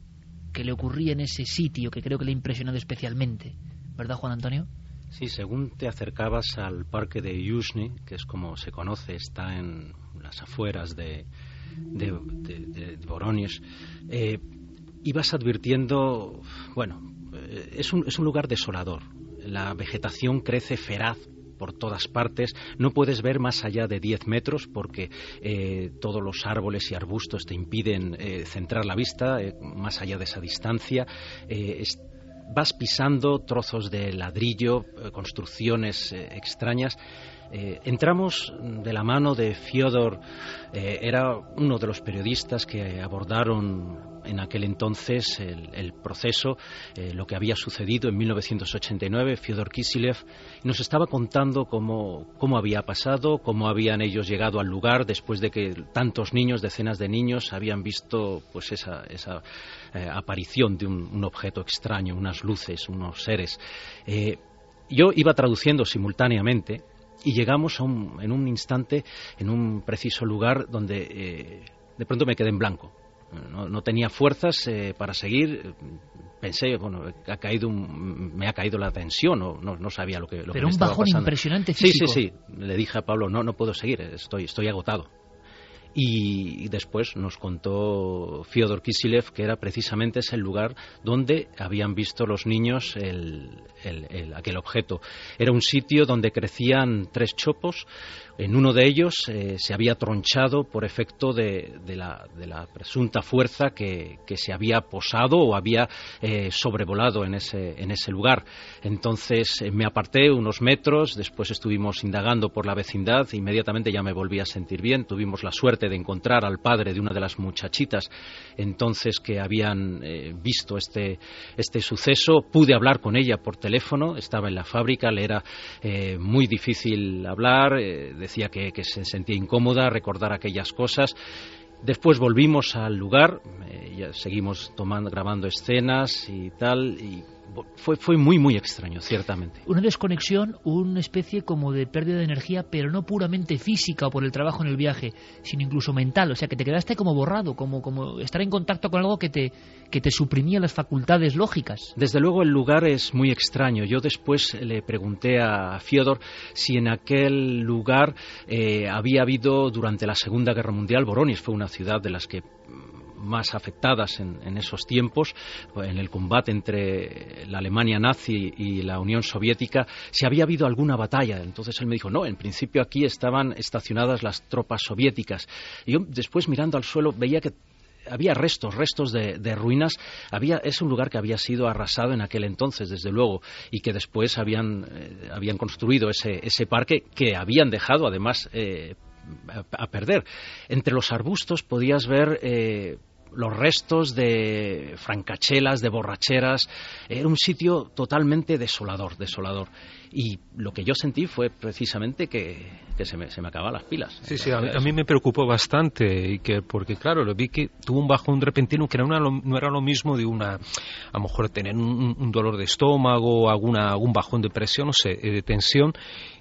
que le ocurría en ese sitio que creo que le ha impresionado especialmente. ¿Verdad, Juan Antonio? Sí, según te acercabas al parque de Yuzhny, que es como se conoce, está en las afueras de, de, de, eh, ibas advirtiendo, bueno, eh, es un, es un lugar desolador. La vegetación crece feraz por todas partes. No puedes ver más allá de 10 metros porque eh, todos los árboles y arbustos te impiden eh, centrar la vista más allá de esa distancia. vas pisando trozos de ladrillo, construcciones extrañas. entramos de la mano de Fyodor, era uno de los periodistas que abordaron en aquel entonces el, proceso, eh, lo que había sucedido en 1989, Fyodor Kisilev nos estaba contando cómo, cómo había pasado, cómo habían ellos llegado al lugar después de que tantos niños, decenas de niños, habían visto pues esa, esa eh, aparición de un, objeto extraño, unas luces, unos seres. Eh, yo iba traduciendo simultáneamente y llegamos a un, en un instante, en un preciso lugar donde de pronto me quedé en blanco no, tenía fuerzas eh, para seguir. Pensé, bueno, ha caído me ha caído la tensión, no, no, sabía lo que, lo Pero un bajón impresionante físico. Sí, sí, sí. Le dije a Pablo, no, no puedo seguir, estoy, estoy agotado. Y, después nos contó Fyodor Kisilev que era precisamente ese lugar donde habían visto los niños aquel objeto. Era un sitio donde crecían tres chopos en uno de ellos eh, se había tronchado por efecto de, la, presunta fuerza que, se había posado o había eh, sobrevolado en ese, en ese lugar. Entonces eh, me aparté unos metros, después estuvimos indagando por la vecindad, inmediatamente ya me volví a sentir bien. Tuvimos la suerte de encontrar al padre de una de las muchachitas entonces que habían visto este, este suceso. Pude hablar con ella por teléfono, estaba en la fábrica, le era muy difícil hablar decía que, se sentía incómoda recordar aquellas cosas. Después volvimos al lugar, eh, seguimos tomando, grabando escenas y tal, y fue, fue muy, muy extraño, ciertamente. Una desconexión, una especie como de pérdida de energía, pero no puramente física o por el trabajo en el viaje, sino incluso mental. O sea, que te quedaste como borrado, como, como estar en contacto con algo que te, que te suprimía las facultades lógicas. Desde luego el lugar es muy extraño. Yo después le pregunté a Fiodor si en aquel lugar eh, había habido durante la Segunda Guerra Mundial, Boronis fue una ciudad de las que más afectadas en, esos tiempos, en el combate entre la Alemania nazi y la Unión Soviética, si había habido alguna batalla. Entonces él me dijo, no, en principio aquí estaban estacionadas las tropas soviéticas. Y yo después mirando al suelo veía que había restos, restos de, ruinas. Había, es un lugar que había sido arrasado en aquel entonces, desde luego, y que después habían, eh, habían construido ese, ese, parque que habían dejado, además, eh, a, perder. Entre los arbustos podías ver eh, los restos de francachelas, de borracheras. Era un sitio totalmente desolador, desolador. Y lo que yo sentí fue precisamente que, se, me, se me acababan las pilas. Sí, sí, a mí, me preocupó bastante, y que, porque claro, lo vi que tuvo un bajón repentino que era no era lo mismo de una, a lo mejor tener un, dolor de estómago, alguna, algún bajón de presión, no sé, eh, de tensión.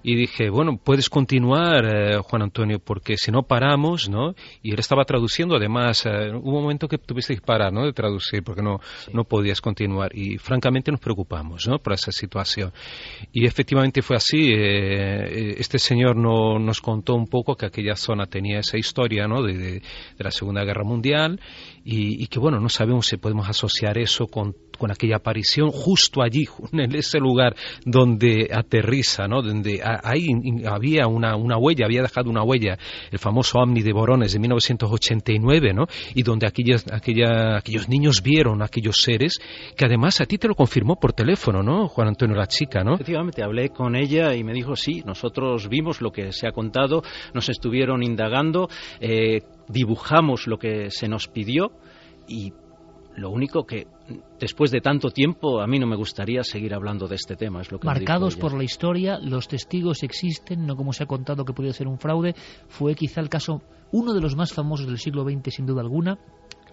Y dije, bueno, puedes continuar, eh, Juan Antonio, porque si no paramos, ¿no? Y él estaba traduciendo, además, eh, hubo un momento que tuviste que parar, ¿no? De traducir, porque no, no podías continuar. Y francamente nos preocupamos, ¿no? Por esa situación. Y efectivamente fue así. Eh, este señor no, nos contó un poco que aquella zona tenía esa historia ¿no? de, de, la Segunda Guerra Mundial y, y, que, bueno, no sabemos si podemos asociar eso con con aquella aparición justo allí, [LAUGHS] en ese lugar donde aterriza, ¿no? donde ahí había una, una huella, había dejado una huella, el famoso Omni de Borones de 1989, ¿no? y donde aquellos, aquella, aquellos niños vieron aquellos seres, que además a ti te lo confirmó por teléfono, ¿no, Juan Antonio, la chica, ¿no? Efectivamente, hablé con ella y me dijo, sí, nosotros vimos lo que se ha contado, nos estuvieron indagando, eh, dibujamos lo que se nos pidió y lo único que después de tanto tiempo a mí no me gustaría seguir hablando de este tema. Es lo que Marcados por la historia, los testigos existen, no como se ha contado que podía ser un fraude. Fue quizá el caso, uno de los más famosos del siglo XX sin duda alguna.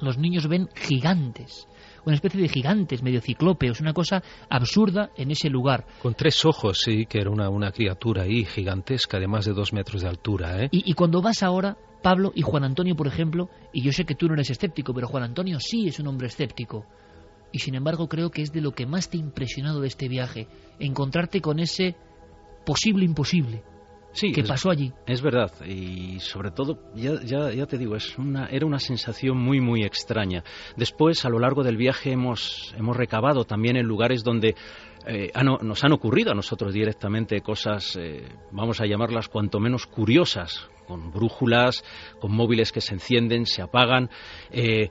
Los niños ven gigantes una especie de gigantes, medio ciclópeos, una cosa absurda en ese lugar. Con tres ojos, sí, que era una, una criatura ahí gigantesca de más de dos metros de altura. ¿eh? Y, y cuando vas ahora, Pablo y Juan Antonio, por ejemplo, y yo sé que tú no eres escéptico, pero Juan Antonio sí es un hombre escéptico. Y sin embargo creo que es de lo que más te ha impresionado de este viaje, encontrarte con ese posible imposible. Sí, que pasó allí. Es verdad, y sobre todo, ya, ya, te digo, es una, era una sensación muy, muy extraña. Después, a lo largo del viaje, hemos, hemos recabado también en lugares donde eh, nos han ocurrido a nosotros directamente cosas, eh, vamos a llamarlas cuanto menos curiosas, con brújulas, con móviles que se encienden, se apagan. Eh,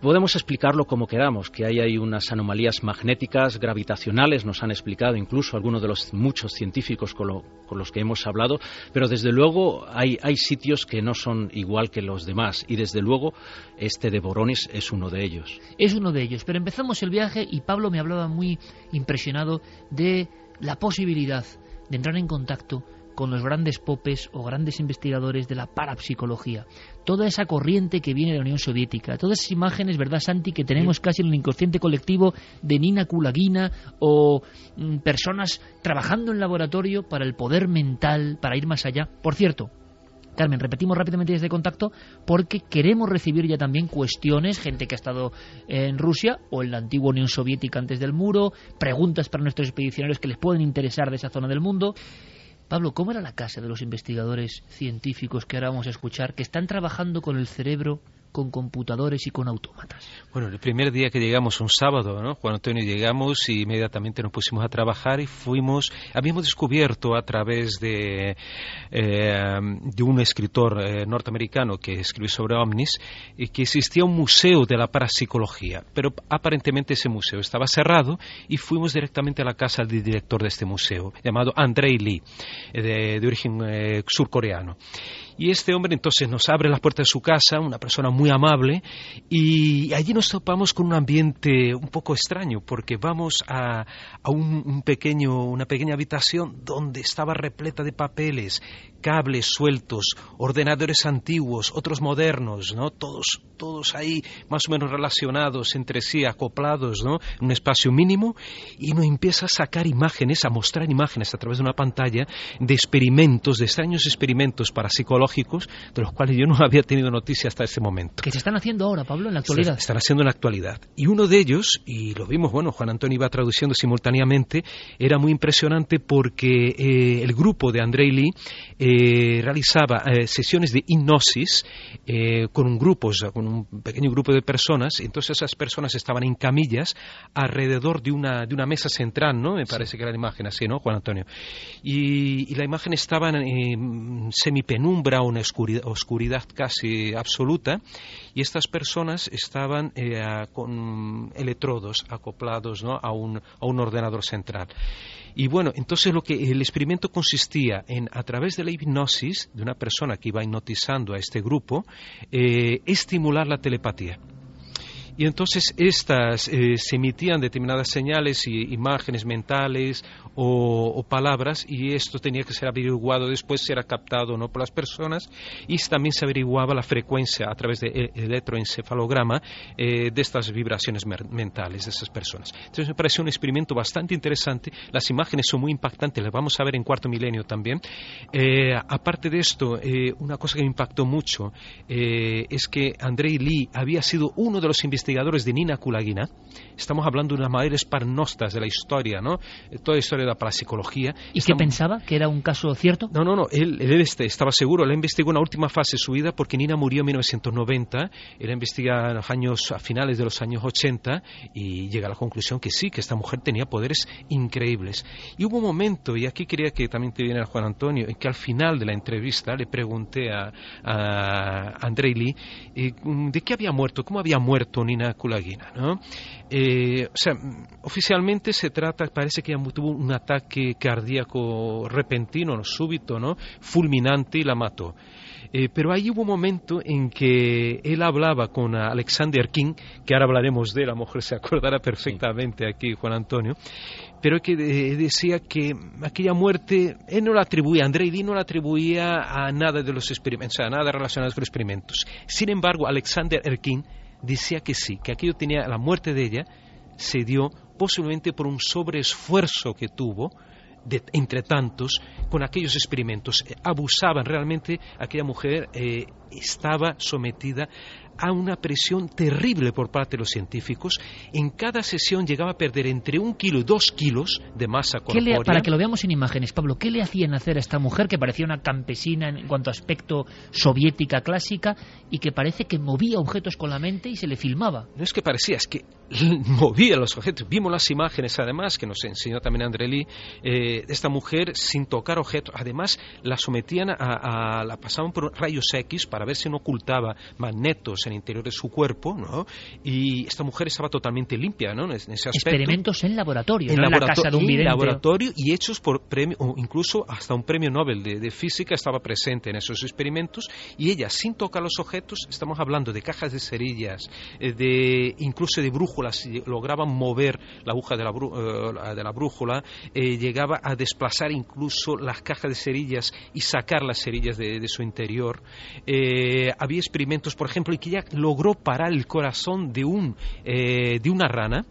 Podemos explicarlo como queramos, que hay, hay unas anomalías magnéticas, gravitacionales, nos han explicado incluso algunos de los muchos científicos con, los que hemos hablado, pero desde luego hay, hay, sitios que no son igual que los demás y desde luego este de Boronis es uno de ellos. Es uno de ellos, pero empezamos el viaje y Pablo me hablaba muy impresionado de la posibilidad de entrar en contacto con los grandes popes o grandes investigadores de la parapsicología. Toda esa corriente que viene de la Unión Soviética, todas esas imágenes, ¿verdad, Santi?, que tenemos casi en el inconsciente colectivo de Nina Kulagina o mm, personas trabajando en laboratorio para el poder mental, para ir más allá. Por cierto, Carmen, repetimos rápidamente desde contacto porque queremos recibir ya también cuestiones, gente que ha estado en Rusia o en la antigua Unión Soviética antes del muro, preguntas para nuestros expedicionarios que les pueden interesar de esa zona del mundo. Pablo, ¿cómo era la casa de los investigadores científicos que ahora vamos a escuchar, que están trabajando con el cerebro con computadores y con autómatas. Bueno, el primer día que llegamos, un sábado, ¿no? Juan Antonio, llegamos y inmediatamente nos pusimos a trabajar y fuimos, habíamos descubierto a través de, eh, de un escritor eh, norteamericano que escribió sobre ovnis, y que existía un museo de la parapsicología, pero aparentemente ese museo estaba cerrado y fuimos directamente a la casa del director de este museo, llamado Andrei Lee, de, de origen eh, surcoreano Y este hombre entonces nos abre las puertas de su casa, una persona muy amable, y allí nos topamos con un ambiente un poco extraño, porque vamos a, a un, pequeño, una pequeña habitación donde estaba repleta de papeles, cables sueltos, ordenadores antiguos, otros modernos, ¿no? Todos, todos ahí más o menos relacionados entre sí, acoplados, ¿no? En un espacio mínimo, y nos empieza a sacar imágenes, a mostrar imágenes a través de una pantalla de experimentos, de extraños experimentos parapsicológicos, de los cuales yo no [LAUGHS] había tenido noticia hasta ese momento. Que se están haciendo ahora, Pablo, en la actualidad. Se están haciendo en la actualidad. Y uno de ellos, y lo vimos, bueno, Juan Antonio iba traduciendo simultáneamente, era muy impresionante porque eh, el grupo de Andrei Lee eh, realizaba eh, sesiones de hipnosis con un grupo, con un pequeño grupo de personas, entonces esas personas estaban en camillas alrededor de una, de una mesa central, ¿no? Me parece que era la imagen así, ¿no, Juan Antonio? Y, la imagen estaba en semipenumbra, una oscuridad, oscuridad casi absoluta, y estas personas estaban con electrodos acoplados ¿no? a, un, a un ordenador central. Y bueno, entonces lo que el experimento consistía en, a través de la hipnosis de una persona que iba hipnotizando a este grupo, eh, estimular la telepatía. Y entonces estas eh, se emitían determinadas señales y imágenes mentales o, palabras y esto tenía que ser averiguado después si era captado o no por las personas y también se averiguaba la frecuencia a través de e, electroencefalograma eh, de estas vibraciones mentales de esas personas. Entonces me pareció un experimento bastante interesante. Las imágenes son muy impactantes, las vamos a ver en cuarto milenio también. Eh, aparte de esto, una cosa que me impactó mucho es que Andrei Lee había sido uno de los investigadores de Nina Kulagina, estamos hablando de las mayores parnostas de la historia, ¿no? Toda la historia de la parapsicología. ¿Y qué pensaba? ¿Que era un caso cierto? No, no, no, él, él este, estaba seguro, él investigó una última fase de su vida porque Nina murió en 1990, él investiga los años, a finales de los años 80 y llega a la conclusión que sí, que esta mujer tenía poderes increíbles. Y hubo un momento, y aquí quería que también te viera Juan Antonio, en que al final de la entrevista le pregunté a, a Andrei Lee eh, de qué había muerto, cómo había muerto Nina Kulagina, ¿no? Eh, o sea, oficialmente se trata, parece que tuvo un ataque cardíaco repentino, súbito, ¿no? Fulminante y la mató. Eh, pero ahí hubo un momento en que él hablaba con Alexander King, que ahora hablaremos de él, a lo mejor se acordará perfectamente aquí Juan Antonio, pero que decía que aquella muerte, él no la atribuía, Andrei Lee no la atribuía a nada de los experimentos, a nada relacionado con los experimentos. Sin embargo, Alexander Erkin decía que sí, que aquello tenía, la muerte de ella se dio posiblemente por un sobreesfuerzo que tuvo de, entre tantos con aquellos experimentos. Abusaban realmente, aquella mujer eh, estaba sometida a una presión terrible por parte de los científicos. En cada sesión llegaba a perder entre un kilo y dos kilos de masa corpórea. para que lo veamos en imágenes, Pablo, ¿qué le hacían hacer a esta mujer que parecía una campesina en cuanto a aspecto soviética clásica y que parece que movía objetos con la mente y se le filmaba? No es que parecía, es que [LAUGHS] movía los objetos. Vimos las imágenes, además, que nos enseñó también André Lee, eh, de esta mujer sin tocar objetos. Además, la sometían a, la pasaban por rayos X para ver si no ocultaba magnetos en el interior de su cuerpo, ¿no? Y esta mujer estaba totalmente limpia, ¿no? En ese aspecto. Experimentos en laboratorio, en, la casa de un en laboratorio y hechos por premio, o incluso hasta un premio Nobel de, física estaba presente en esos experimentos y ella, sin tocar los objetos, estamos hablando de cajas de cerillas, eh, de incluso de brújulas, lograban mover la aguja de la, eh, brújula, eh, llegaba a desplazar incluso las cajas de cerillas y sacar las cerillas de, su interior. había experimentos, por ejemplo, y que ya logró parar el corazón de, un, eh, de una rana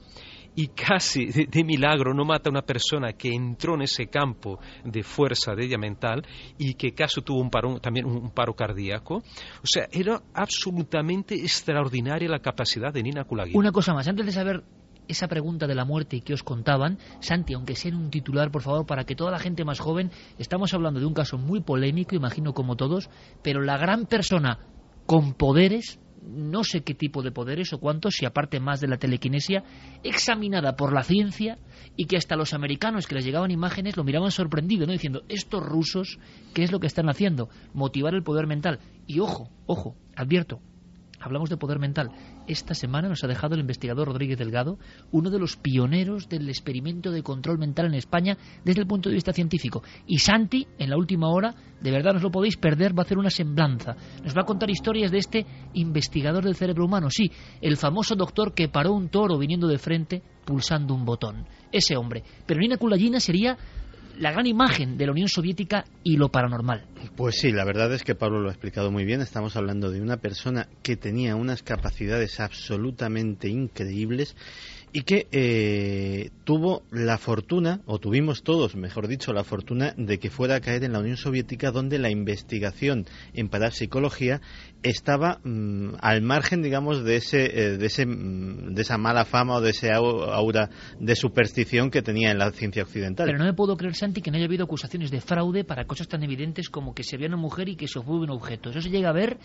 y casi de, milagro no mata a una persona que entró en ese campo de fuerza de ella mental y que casi tuvo un también un, paro cardíaco. O sea, era absolutamente extraordinaria la capacidad de Nina Kulagin. Una cosa más, antes de saber esa pregunta de la muerte que os contaban, Santi, aunque sea en un titular, por favor, para que toda la gente más joven, estamos hablando de un caso muy polémico, imagino como todos, pero la gran persona con poderes no sé qué tipo de poderes o cuántos, si aparte más de la telequinesia, examinada por la ciencia y que hasta los americanos que les llegaban imágenes lo miraban sorprendido, ¿no? diciendo, estos rusos, ¿qué es lo que están haciendo? Motivar el poder mental. Y ojo, ojo, advierto, Hablamos de poder mental. Esta semana nos ha dejado el investigador Rodríguez Delgado, uno de los pioneros del experimento de control mental en España desde el punto de vista científico. Y Santi, en la última hora, de verdad no lo podéis perder, va a hacer una semblanza. Nos va a contar historias de este investigador del cerebro humano. Sí, el famoso doctor que paró un toro viniendo de frente pulsando un botón. Ese hombre. Pero Nina Kulayina sería la gran imagen de la Unión Soviética y lo paranormal. Pues sí, la verdad es que Pablo lo ha explicado muy bien. Estamos hablando de una persona que tenía unas capacidades absolutamente increíbles y que eh, tuvo la fortuna, o tuvimos todos, mejor dicho, la fortuna de que fuera a caer en la Unión Soviética, donde la investigación en parapsicología estaba mm, al margen, digamos, de ese, eh, de ese, mm, de esa mala fama o de ese aura de superstición que tenía en la ciencia occidental. Pero no me puedo creer, Santi, que no haya habido acusaciones de fraude para cosas tan evidentes como que se vea una mujer y que se fue un objeto. Eso se llega a ver.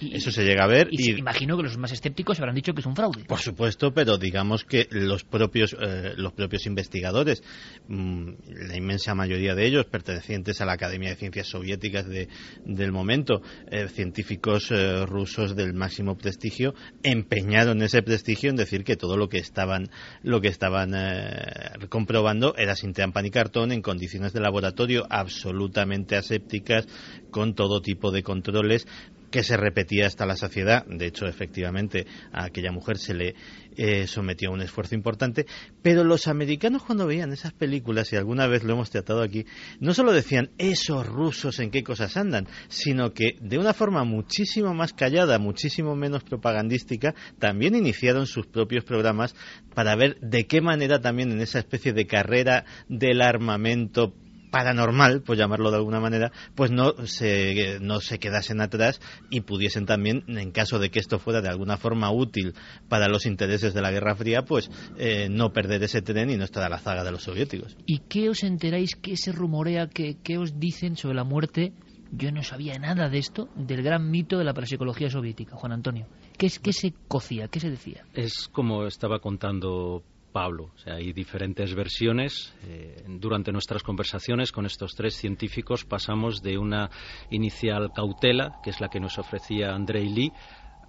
Y, Eso se llega a ver. Y, imagino que los más escépticos habrán dicho que es un fraude. Por supuesto, pero digamos que los propios, eh, los propios investigadores, mm, la inmensa mayoría de ellos pertenecientes a la Academia de Ciencias Soviéticas de, del momento, eh, científicos eh, rusos del máximo prestigio, empeñaron ese prestigio en decir que todo lo que estaban, lo que estaban comprobando era sin trampa ni cartón, en condiciones de laboratorio absolutamente asépticas, con todo tipo de controles que se repetía hasta la saciedad. De hecho, efectivamente, a aquella mujer se le eh, sometió a un esfuerzo importante. Pero los americanos cuando veían esas películas, y alguna vez lo hemos tratado aquí, no solo decían esos rusos en qué cosas andan, sino que de una forma muchísimo más callada, muchísimo menos propagandística, también iniciaron sus propios programas para ver de qué manera también en esa especie de carrera del armamento paranormal, por llamarlo de alguna manera, pues no se, no se quedasen atrás y pudiesen también, en caso de que esto fuera de alguna forma útil para los intereses de la Guerra Fría, pues eh, no perder ese tren y no estar a la zaga de los soviéticos. ¿Y qué os enteráis, qué se rumorea, qué, qué os dicen sobre la muerte? Yo no sabía nada de esto, del gran mito de la parapsicología soviética, Juan Antonio. ¿Qué, qué se cocía? ¿Qué se decía? Es como estaba contando Pablo. Hay diferentes versiones. Eh, durante nuestras conversaciones con estos tres científicos pasamos de una inicial cautela, que es la que nos ofrecía Andrei Lee,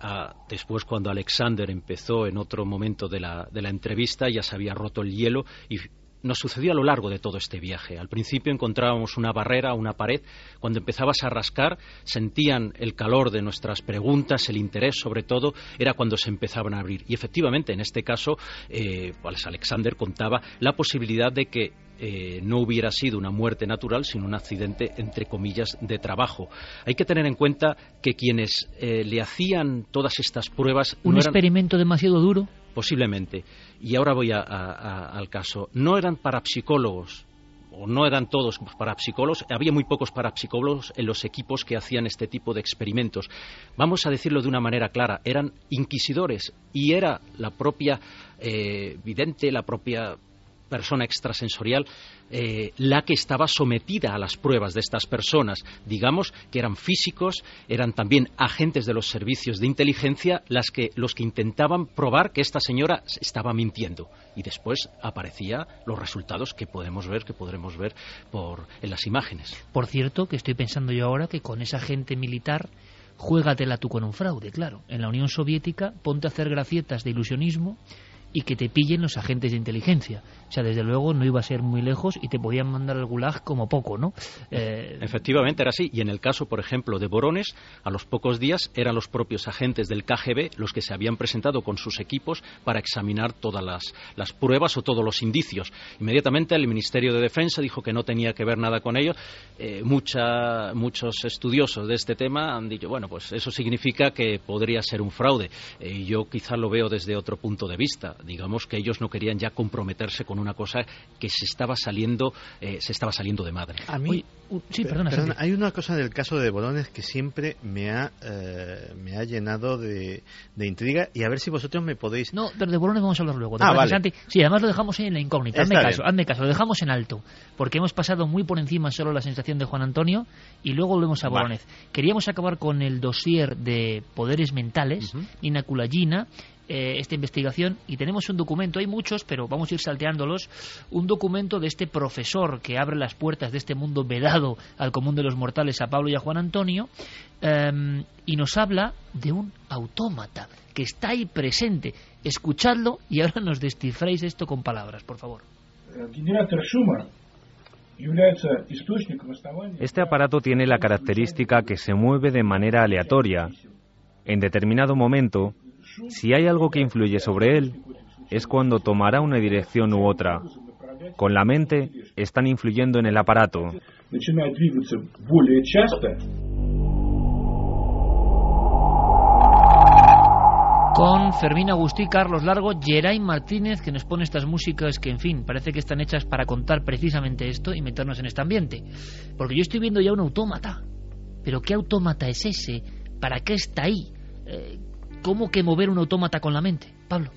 a después cuando Alexander empezó en otro momento de la, de la entrevista ya se había roto el hielo y nos sucedió a lo largo de todo este viaje. Al principio encontrábamos una barrera, una pared. Cuando empezabas a rascar, sentían el calor de nuestras preguntas, el interés sobre todo, era cuando se empezaban a abrir. Y efectivamente, en este caso, eh, pues Alexander contaba la posibilidad de que eh, no hubiera sido una muerte natural, sino un accidente, entre comillas, de trabajo. Hay que tener en cuenta que quienes eh, le hacían todas estas pruebas... ¿Un experimento demasiado duro? Posiblemente. Y ahora voy al caso. No eran parapsicólogos, o no eran todos parapsicólogos, había muy pocos parapsicólogos en los equipos que hacían este tipo de experimentos. Vamos a decirlo de una manera clara, eran inquisidores y era la propia eh, vidente, la propia persona extrasensorial eh, la que estaba sometida a las pruebas de estas personas. Digamos que eran físicos, eran también agentes de los servicios de inteligencia las que, los que intentaban probar que esta señora estaba mintiendo. Y después aparecían los resultados que podemos ver, que podremos ver por, en las imágenes. Por cierto, que estoy pensando yo ahora que con esa gente militar juégatela tú con un fraude, claro. En la Unión Soviética ponte a hacer gracietas de ilusionismo y que te pillen los agentes de inteligencia. O sea, desde luego no iba a ser muy lejos y te podían mandar al gulag como poco, ¿no? Eh, Efectivamente era así. Y en el caso, por ejemplo, de Borones, a los pocos días eran los propios agentes del KGB los que se habían presentado con sus equipos para examinar todas las, las pruebas o todos los indicios. Inmediatamente el Ministerio de Defensa dijo que no tenía que ver nada con ello. Eh, muchos estudiosos de este tema han dicho, bueno, pues eso significa que podría ser un fraude. Eh, yo quizá lo veo desde otro punto de vista digamos que ellos no querían ya comprometerse con una cosa que se estaba saliendo, eh, se estaba saliendo de madre. A mí, sí, perdona, hay una cosa del caso de Bolones que siempre me ha, eh, me ha llenado de, intriga y a ver si vosotros me podéis... No, pero de Bolones vamos a hablar luego. Ah, vale. Sí, además lo dejamos en la incógnita. Hazme caso, hazme caso, lo dejamos en alto, porque hemos pasado muy por encima solo la sensación de Juan Antonio y luego volvemos a Bolones. Queríamos acabar con el dossier de poderes mentales, uh eh, esta investigación y tenemos un documento, hay muchos, pero vamos a ir salteándolos, un documento de este profesor que abre las puertas de este mundo vedado al común de los mortales a Pablo y a Juan Antonio em, y nos habla de un autómata que está ahí presente. Escuchadlo y ahora nos descifréis esto con palabras, por favor. Este aparato tiene la característica que se mueve de manera aleatoria. En determinado momento, si hay algo que influye sobre él, es cuando tomará una dirección u otra. Con la mente, están influyendo en el aparato. Con Fermín Agustí, Carlos Largo, Geray Martínez, que nos pone estas músicas que, en fin, parece que están hechas para contar precisamente esto y meternos en este ambiente. Porque yo estoy viendo ya un autómata. Pero ¿qué autómata es ese? ¿Para qué está ahí? Eh, ¿Cómo que mover un autómata con la mente? Pablo.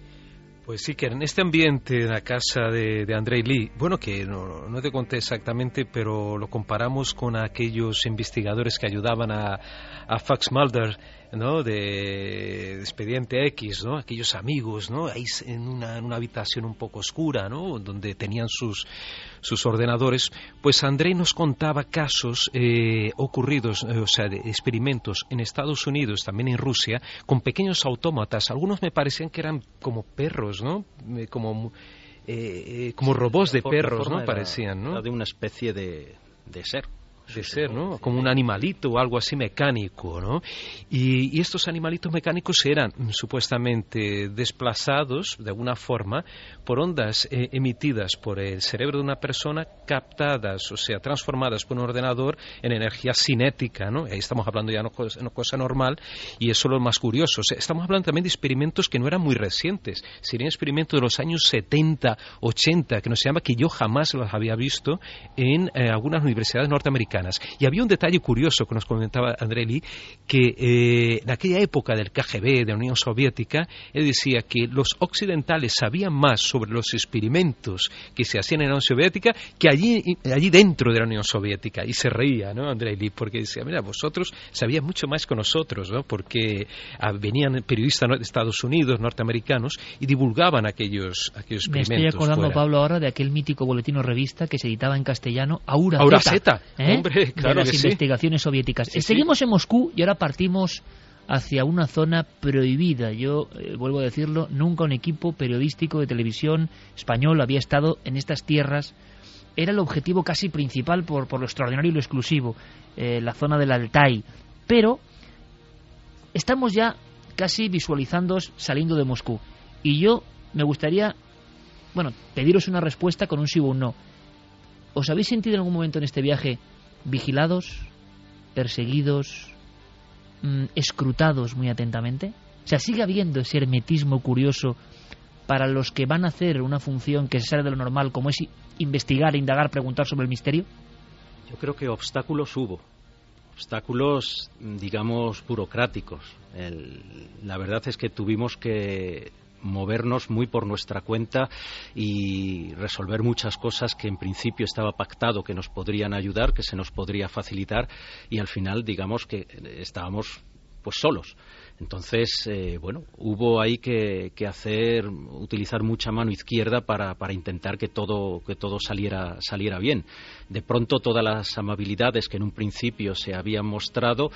Pues sí, que en este ambiente, en la casa de, de Andrei Lee, bueno, que no, te conté exactamente, pero lo comparamos con aquellos investigadores que ayudaban a, a Fox Mulder ¿no? de, Expediente X, ¿no? aquellos amigos, ¿no? ahí en una, en una habitación un poco oscura, ¿no? donde tenían sus, sus ordenadores, pues Andrei nos contaba casos eh, ocurridos, eh, o sea, de experimentos en Estados Unidos, también en Rusia, con pequeños autómatas. Algunos me parecían que eran como perros, ¿no? Eh, como, como robots de perros, ¿no? Parecían, ¿no? de una especie de, de ser de ser, ¿no? Como un animalito o algo así mecánico, ¿no? Y, estos animalitos mecánicos eran mm, supuestamente desplazados de alguna forma por ondas eh, emitidas por el cerebro de una persona, captadas, o sea, transformadas por un ordenador en energía cinética, ¿no? Ahí estamos hablando ya de una cosa normal y eso es lo más curioso. estamos hablando también de experimentos que no eran muy recientes, serían experimentos de los años 70, 80, que nos llama que yo jamás los había visto en eh, algunas universidades norteamericanas y había un detalle curioso que nos comentaba Andreli, que eh, en aquella época del KGB, de la Unión Soviética, él decía que los occidentales sabían más sobre los experimentos que se hacían en la Unión Soviética que allí, allí dentro de la Unión Soviética. Y se reía, ¿no, Andreli? Porque decía, mira, vosotros sabíais mucho más que nosotros, ¿no? Porque ah, venían periodistas de Estados Unidos, norteamericanos, y divulgaban aquellos, aquellos experimentos. Me estoy acordando, Pablo, ahora de aquel mítico boletín o revista que se editaba en castellano, Aura, Aura Zeta. ¿eh? De las investigaciones soviéticas. Seguimos en Moscú y ahora partimos hacia una zona prohibida. Yo eh, vuelvo a decirlo, nunca un equipo periodístico de televisión español había estado en estas tierras. Era el objetivo casi principal por, por lo extraordinario y lo exclusivo, eh, la zona del Altai. Pero estamos ya casi visualizando saliendo de Moscú. Y yo me gustaría, bueno, pediros una respuesta con un sí o un no. ¿Os habéis sentido en algún momento en este viaje vigilados, perseguidos, mm, escrutados muy atentamente? O sea, sigue habiendo ese hermetismo curioso para los que van a hacer una función que se sale de lo normal, como es investigar, indagar, preguntar sobre el misterio? Yo creo que obstáculos hubo. Obstáculos, digamos, burocráticos. la verdad es que tuvimos que movernos muy por nuestra cuenta y resolver muchas cosas que en principio estaba pactado que nos podrían ayudar, que se nos podría facilitar y al final digamos que estábamos pues solos. Entonces, eh, bueno, hubo ahí que, hacer, utilizar mucha mano izquierda para, para, intentar que todo, que todo saliera, saliera bien. De pronto, todas las amabilidades que en un principio se habían mostrado,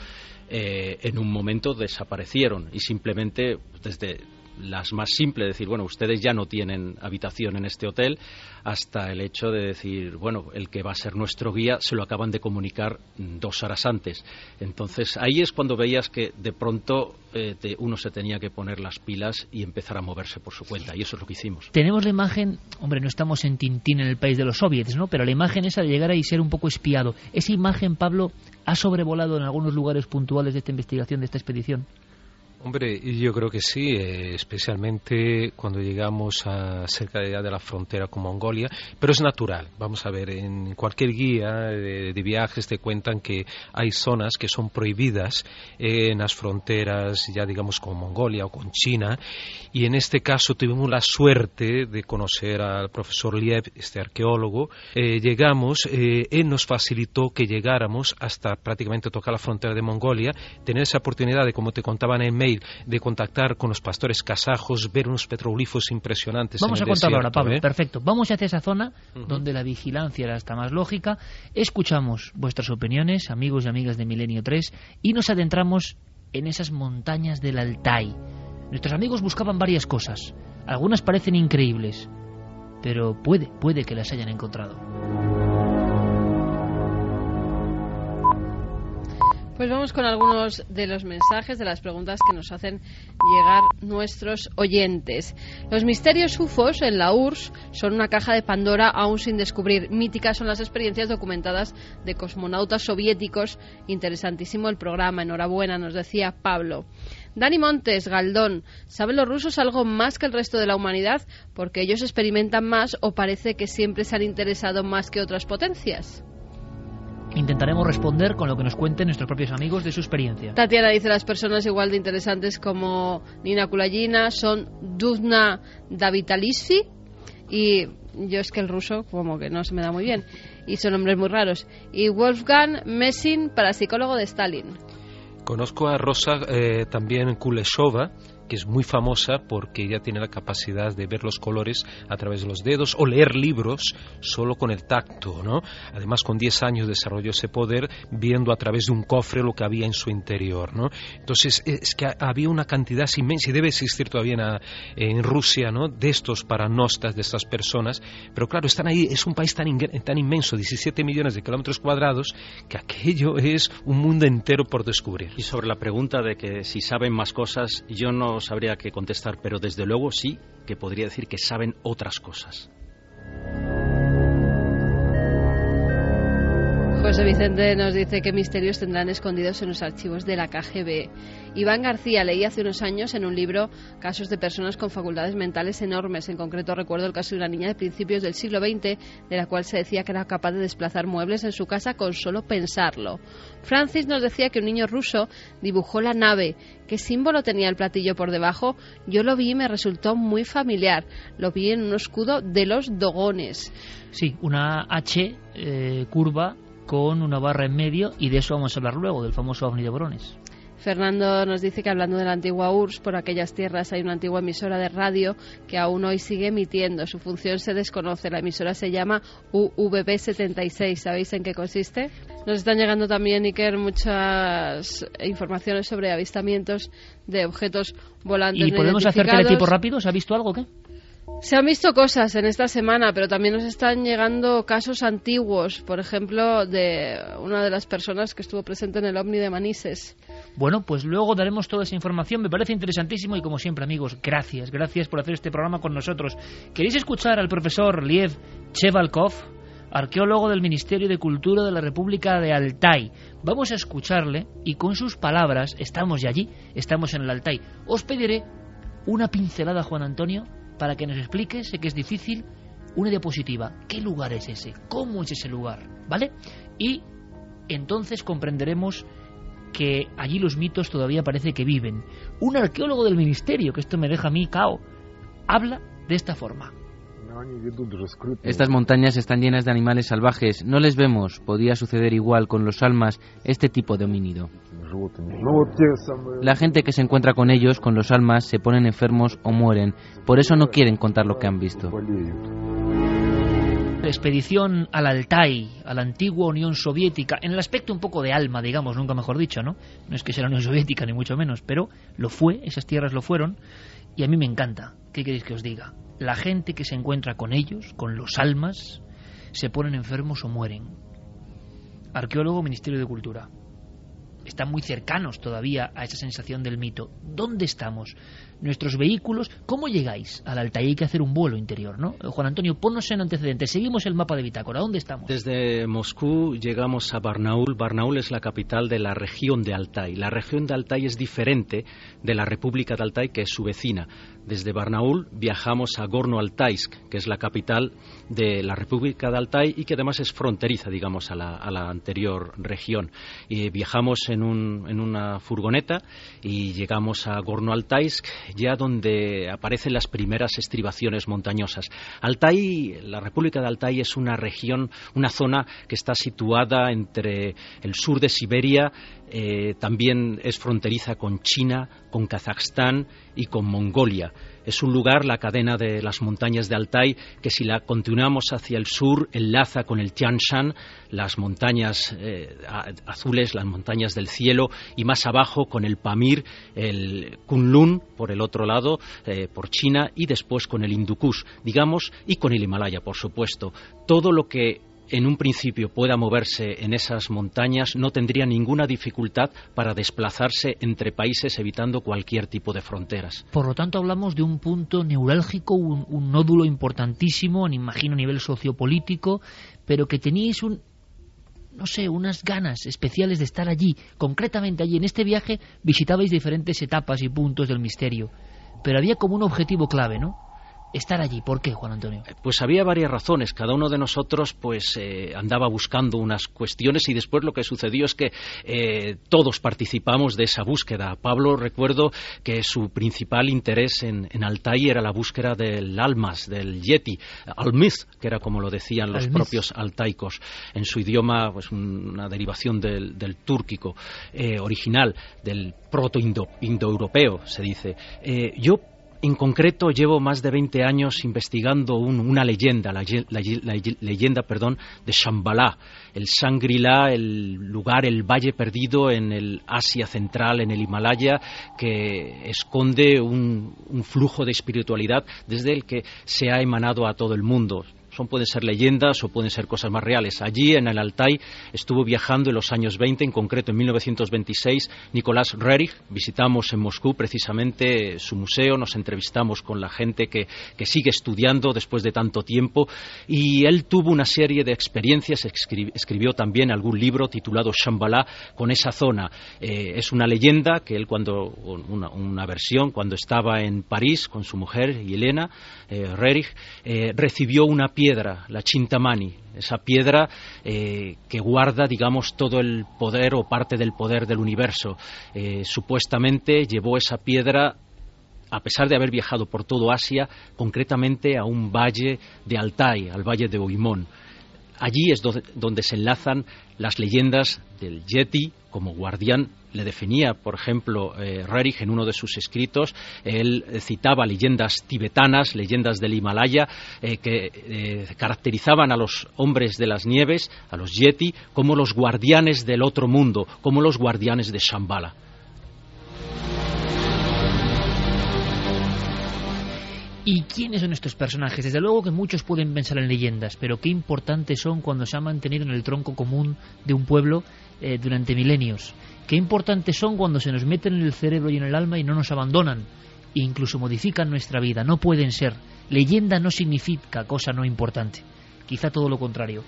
eh, en un momento desaparecieron y simplemente desde las más simples, decir, bueno, ustedes ya no tienen habitación en este hotel, hasta el hecho de decir, bueno, el que va a ser nuestro guía se lo acaban de comunicar dos horas antes. Entonces ahí es cuando veías que de pronto eh, uno se tenía que poner las pilas y empezar a moverse por su cuenta, y eso es lo que hicimos. Tenemos la imagen, hombre, no estamos en Tintín en el país de los soviets, ¿no? Pero la imagen esa de llegar ahí y ser un poco espiado, esa imagen, Pablo, ha sobrevolado en algunos lugares puntuales de esta investigación, de esta expedición. Hombre, yo creo que sí, eh, especialmente cuando llegamos a cerca de, de, la frontera con Mongolia, pero es natural. Vamos a ver, en cualquier guía de, viajes te cuentan que hay zonas que son prohibidas en las fronteras, ya digamos con Mongolia o con China, y en este caso tuvimos la suerte de conocer al profesor Liev, este arqueólogo. Eh, llegamos, eh, él nos facilitó que llegáramos hasta prácticamente tocar la frontera de Mongolia, tener esa oportunidad de, como te contaban en mail, de contactar con los pastores kazajos, ver unos petroglifos impresionantes. Vamos en a el contarlo ahora, Pablo. ¿eh? Perfecto. Vamos hacia esa zona donde la vigilancia era hasta más lógica. Escuchamos vuestras opiniones, amigos y amigas de Milenio 3, y nos adentramos en esas montañas del Altai. Nuestros amigos buscaban varias cosas. Algunas parecen increíbles, pero puede, puede que las hayan encontrado. Pues vamos con algunos de los mensajes, de las preguntas que nos hacen llegar nuestros oyentes. Los misterios UFOs en la URSS son una caja de Pandora aún sin descubrir. Míticas son las experiencias documentadas de cosmonautas soviéticos. Interesantísimo el programa. Enhorabuena, nos decía Pablo. Dani Montes, Galdón, ¿saben los rusos algo más que el resto de la humanidad? Porque ellos experimentan más o parece que siempre se han interesado más que otras potencias. Intentaremos responder con lo que nos cuenten nuestros propios amigos de su experiencia. Tatiana dice las personas igual de interesantes como Nina Kulayina son Dudna Davitalisvi y yo es que el ruso como que no se me da muy bien y son nombres muy raros y Wolfgang Messing parapsicólogo de Stalin. Conozco a Rosa eh, también Kuleshova, que es muy famosa porque ella tiene la capacidad de ver los colores a través de los dedos o leer libros solo con el tacto, ¿no? Además, con 10 años desarrolló ese poder viendo a través de un cofre lo que había en su interior, ¿no? Entonces, es que había una cantidad inmensa y debe existir todavía en, en Rusia, ¿no? De estos paranostas, de estas personas, pero claro, están ahí, es un país tan, tan inmenso, 17 millones de kilómetros cuadrados, que aquello es un mundo entero por descubrir. Y sobre la pregunta de que si saben más cosas, yo no sabría qué contestar, pero desde luego sí que podría decir que saben otras cosas. José Vicente nos dice qué misterios tendrán escondidos en los archivos de la KGB. Iván García leí hace unos años en un libro casos de personas con facultades mentales enormes. En concreto recuerdo el caso de una niña de principios del siglo XX de la cual se decía que era capaz de desplazar muebles en su casa con solo pensarlo. Francis nos decía que un niño ruso dibujó la nave. ¿Qué símbolo tenía el platillo por debajo? Yo lo vi y me resultó muy familiar. Lo vi en un escudo de los dogones. Sí, una H eh, curva con una barra en medio y de eso vamos a hablar luego, del famoso ovni de Borones. Fernando nos dice que hablando de la antigua URSS, por aquellas tierras hay una antigua emisora de radio que aún hoy sigue emitiendo. Su función se desconoce. La emisora se llama UVB76. ¿Sabéis en qué consiste? Nos están llegando también, Iker, muchas informaciones sobre avistamientos de objetos volantes. ¿Y podemos hacer teletipo rápido? ¿Se ha visto algo o qué? Se han visto cosas en esta semana, pero también nos están llegando casos antiguos, por ejemplo, de una de las personas que estuvo presente en el OVNI de Manises. Bueno, pues luego daremos toda esa información. Me parece interesantísimo y como siempre, amigos, gracias, gracias por hacer este programa con nosotros. ¿Queréis escuchar al profesor Liev Chevalkov, arqueólogo del Ministerio de Cultura de la República de Altai? Vamos a escucharle y con sus palabras, estamos ya allí, estamos en el Altai. Os pediré una pincelada, Juan Antonio, para que nos explique, sé que es difícil, una diapositiva. ¿Qué lugar es ese? ¿Cómo es ese lugar? ¿Vale? Y entonces comprenderemos que allí los mitos todavía parece que viven. Un arqueólogo del ministerio, que esto me deja a mí cao, habla de esta forma. Estas montañas están llenas de animales salvajes, no les vemos, podía suceder igual con los almas, este tipo de homínido. La gente que se encuentra con ellos, con los almas, se ponen enfermos o mueren, por eso no quieren contar lo que han visto. La expedición al Altai, a la antigua Unión Soviética, en el aspecto un poco de alma, digamos, nunca mejor dicho, ¿no? No es que sea la Unión Soviética, ni mucho menos, pero lo fue, esas tierras lo fueron, y a mí me encanta. ¿Qué queréis que os diga? La gente que se encuentra con ellos, con los almas, se ponen enfermos o mueren. Arqueólogo, Ministerio de Cultura. Están muy cercanos todavía a esa sensación del mito. ¿Dónde estamos? Nuestros vehículos, ¿cómo llegáis al Altai? Hay que hacer un vuelo interior, ¿no? Juan Antonio, ponnos en antecedentes. Seguimos el mapa de Bitácora. ¿Dónde estamos? Desde Moscú llegamos a Barnaul. Barnaul es la capital de la región de Altai. La región de Altai es diferente de la República de Altai, que es su vecina. Desde Barnaul viajamos a Gorno-Altaisk, que es la capital de la República de Altai y que además es fronteriza, digamos, a la, a la anterior región. Y viajamos en, un, en, una furgoneta y llegamos a Gorno-Altaisk ya donde aparecen las primeras estribaciones montañosas. Altai, la República de Altai es una región, una zona que está situada entre el sur de Siberia, eh, también es fronteriza con China, con Kazajstán y con Mongolia. Es un lugar, la cadena de las montañas de Altai, que si la continuamos hacia el sur enlaza con el Tian Shan, las montañas eh, azules, las montañas del cielo, y más abajo con el Pamir, el Kunlun por el otro lado, eh, por China, y después con el Hindu digamos, y con el Himalaya, por supuesto. Todo lo que en un principio pueda moverse en esas montañas no tendría ninguna dificultad para desplazarse entre países evitando cualquier tipo de fronteras. Por lo tanto, hablamos de un punto neurálgico, un, nódulo importantísimo, imagino a nivel sociopolítico, pero que teníais un, no sé, unas ganas especiales de estar allí, concretamente allí. En este viaje visitabais diferentes etapas y puntos del misterio, pero había como un objetivo clave, ¿no? Estar allí. ¿Por qué, Juan Antonio? Eh, pues había varias razones. Cada uno de nosotros pues eh, andaba buscando unas cuestiones y después lo que sucedió es que eh, todos participamos de esa búsqueda. Pablo recuerdo que su principal interés en, en Altai era la búsqueda del almas, del yeti, almiz, que era como lo decían los propios altaicos en su idioma, pues una derivación del, del túrquico original, del proto-indoeuropeo, se dice. yo en concreto, llevo más de 20 años investigando una leyenda, la, leyenda perdón, de Shambhala, el Shangri-La, el lugar, el valle perdido en el Asia Central, en el Himalaya, que esconde un flujo de espiritualidad desde el que se ha emanado a todo el mundo son pueden ser leyendas o pueden ser cosas más reales. Allí en el Altai estuvo viajando en los años 20, en concreto en 1926, Nicolás Rerich. Visitamos en Moscú precisamente su museo, nos entrevistamos con la gente que, sigue estudiando después de tanto tiempo y él tuvo una serie de experiencias, escribió también algún libro titulado Shambhala con esa zona. Eh, es una leyenda que él cuando, una, versión, cuando estaba en París con su mujer, Elena eh, Rerich, eh, recibió una pieza la Chintamani, esa piedra eh, que guarda, digamos, todo el poder o parte del poder del universo. Eh, supuestamente llevó esa piedra a pesar de haber viajado por todo Asia, concretamente a un valle de Altai, al valle de Oimón. Allí es donde se enlazan las leyendas del Yeti como guardián le definía, por ejemplo, eh, Rerich en uno de sus escritos, él citaba leyendas tibetanas, leyendas del Himalaya, eh, que eh, caracterizaban a los hombres de las nieves, a los yeti, como los guardianes del otro mundo, como los guardianes de Shambhala. ¿Y quiénes son estos personajes? Desde luego que muchos pueden pensar en leyendas, pero qué importantes son cuando se han mantenido en el tronco común de un pueblo durante milenios. Qué importantes son cuando se nos meten en el cerebro y en el alma y no nos abandonan e incluso modifican nuestra vida. No pueden ser. Leyenda no significa cosa no importante. Quizá todo lo contrario.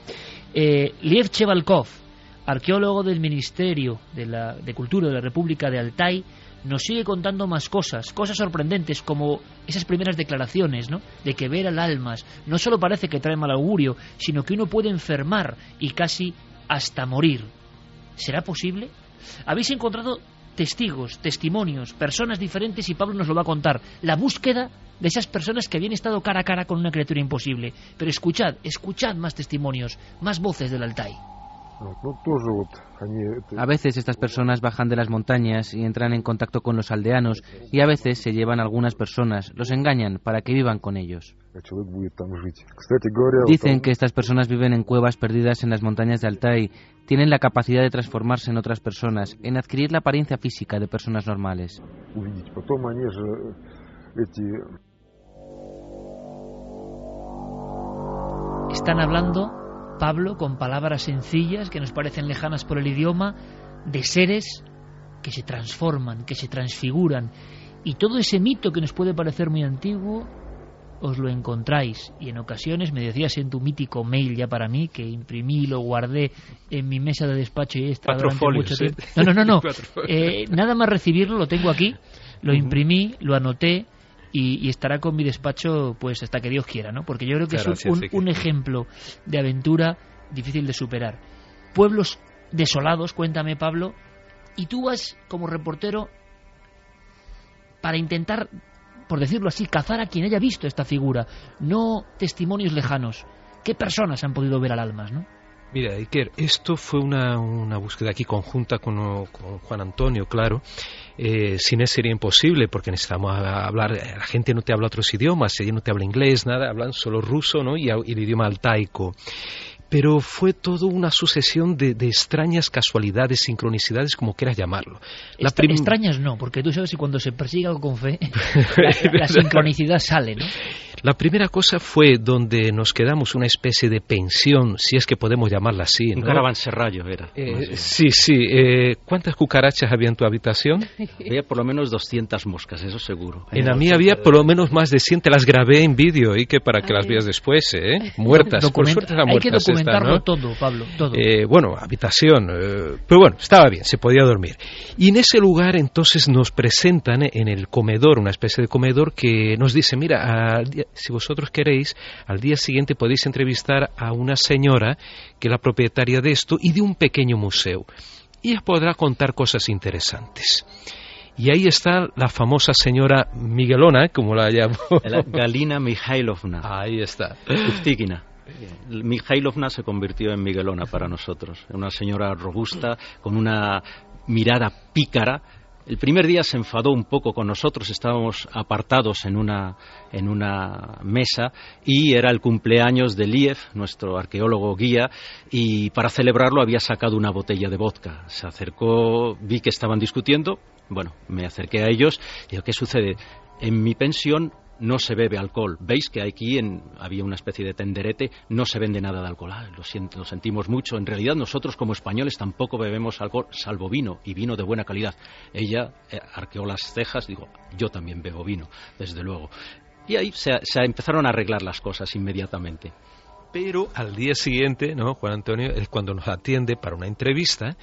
Eh, Liev Chevalkov, arqueólogo del Ministerio de, la, de Cultura de la República de Altai, nos sigue contando más cosas, cosas sorprendentes como esas primeras declaraciones, ¿no? De que ver al almas no solo parece que trae mal augurio, sino que uno puede enfermar y casi hasta morir. ¿Será posible? Habéis encontrado testigos, testimonios, personas diferentes y Pablo nos lo va a contar. La búsqueda de esas personas que habían estado cara a cara con una criatura imposible. Pero escuchad, escuchad más testimonios, más voces del Altai. A veces estas personas bajan de las montañas y entran en contacto con los aldeanos y a veces se llevan algunas personas, los engañan para que vivan con ellos. Dicen que estas personas viven en cuevas perdidas en las montañas de Altai, tienen la capacidad de transformarse en otras personas, en adquirir la apariencia física de personas normales. Están hablando Pablo con palabras sencillas que nos parecen lejanas por el idioma, de seres que se transforman, que se transfiguran. Y todo ese mito que nos puede parecer muy antiguo, os lo encontráis. Y en ocasiones me decías en tu mítico mail ya para mí, que imprimí y lo guardé en mi mesa de despacho y está durante mucho tiempo. No, no, no, no. [LAUGHS] Eh, nada más recibirlo, lo tengo aquí, lo imprimí, lo anoté y, estará con mi despacho pues hasta que Dios quiera, ¿no? Porque yo creo que es un, ejemplo de aventura difícil de superar. Pueblos desolados, cuéntame Pablo, y tú vas como reportero para intentar por decirlo así, cazar a quien haya visto esta figura, no testimonios lejanos. ¿Qué personas han podido ver al almas, no? Mira, Iker, esto fue una, una búsqueda aquí conjunta con, con Juan Antonio, claro. Eh, sin él sería imposible porque necesitamos hablar, la gente no te habla otros idiomas, ella no te habla inglés, nada, hablan solo ruso ¿no? y, y el idioma altaico pero fue todo una sucesión de, extrañas casualidades, sincronicidades, como quieras llamarlo. Extrañas no, porque tú sabes que cuando se persigue algo con fe, [LAUGHS] la, la sincronicidad sale, ¿no? La primera cosa fue donde nos quedamos una especie de pensión, si es que podemos llamarla así. Un caravanserrallo era. Eh, sí, sí. Eh, ¿Cuántas cucarachas había en tu habitación? [LAUGHS] Había por lo menos 200 moscas, eso seguro. En la mía había por lo menos más de 100, te las grabé en vídeo y que para que las veas después, ¿eh? Muertas, por suerte eran muertas. Hay que documentarlo todo, Pablo, todo. Eh, bueno, habitación, pero bueno, estaba bien, se podía dormir. Y en ese lugar entonces nos presentan en el comedor, una especie de comedor que nos dice, mira, si vosotros queréis, al día siguiente podéis entrevistar a una señora que es la propietaria de esto y de un pequeño museo. Y ella podrá contar cosas interesantes. Y ahí está la famosa señora Miguelona, como la llamo. [LAUGHS] Galina Mikhailovna. Ahí está. Uftigina. Mikhailovna se convirtió en Miguelona para nosotros. Una señora robusta, con una mirada pícara, el primer día se enfadó un poco con nosotros, estábamos apartados en una, en una mesa y era el cumpleaños de Liev, nuestro arqueólogo guía, y para celebrarlo había sacado una botella de vodka. Se acercó, vi que estaban discutiendo, bueno, me acerqué a ellos y digo, ¿qué sucede? En mi pensión no se bebe alcohol. Veis que aquí en, había una especie de tenderete, no se vende nada de alcohol. Ah, lo, lo sentimos mucho. En realidad nosotros como españoles tampoco bebemos alcohol, salvo vino, y vino de buena calidad. Ella eh, arqueó las cejas, digo, yo también bebo vino, desde luego. Y ahí se, se empezaron a arreglar las cosas inmediatamente. Pero al día siguiente, ¿no? Juan Antonio es cuando nos atiende para una entrevista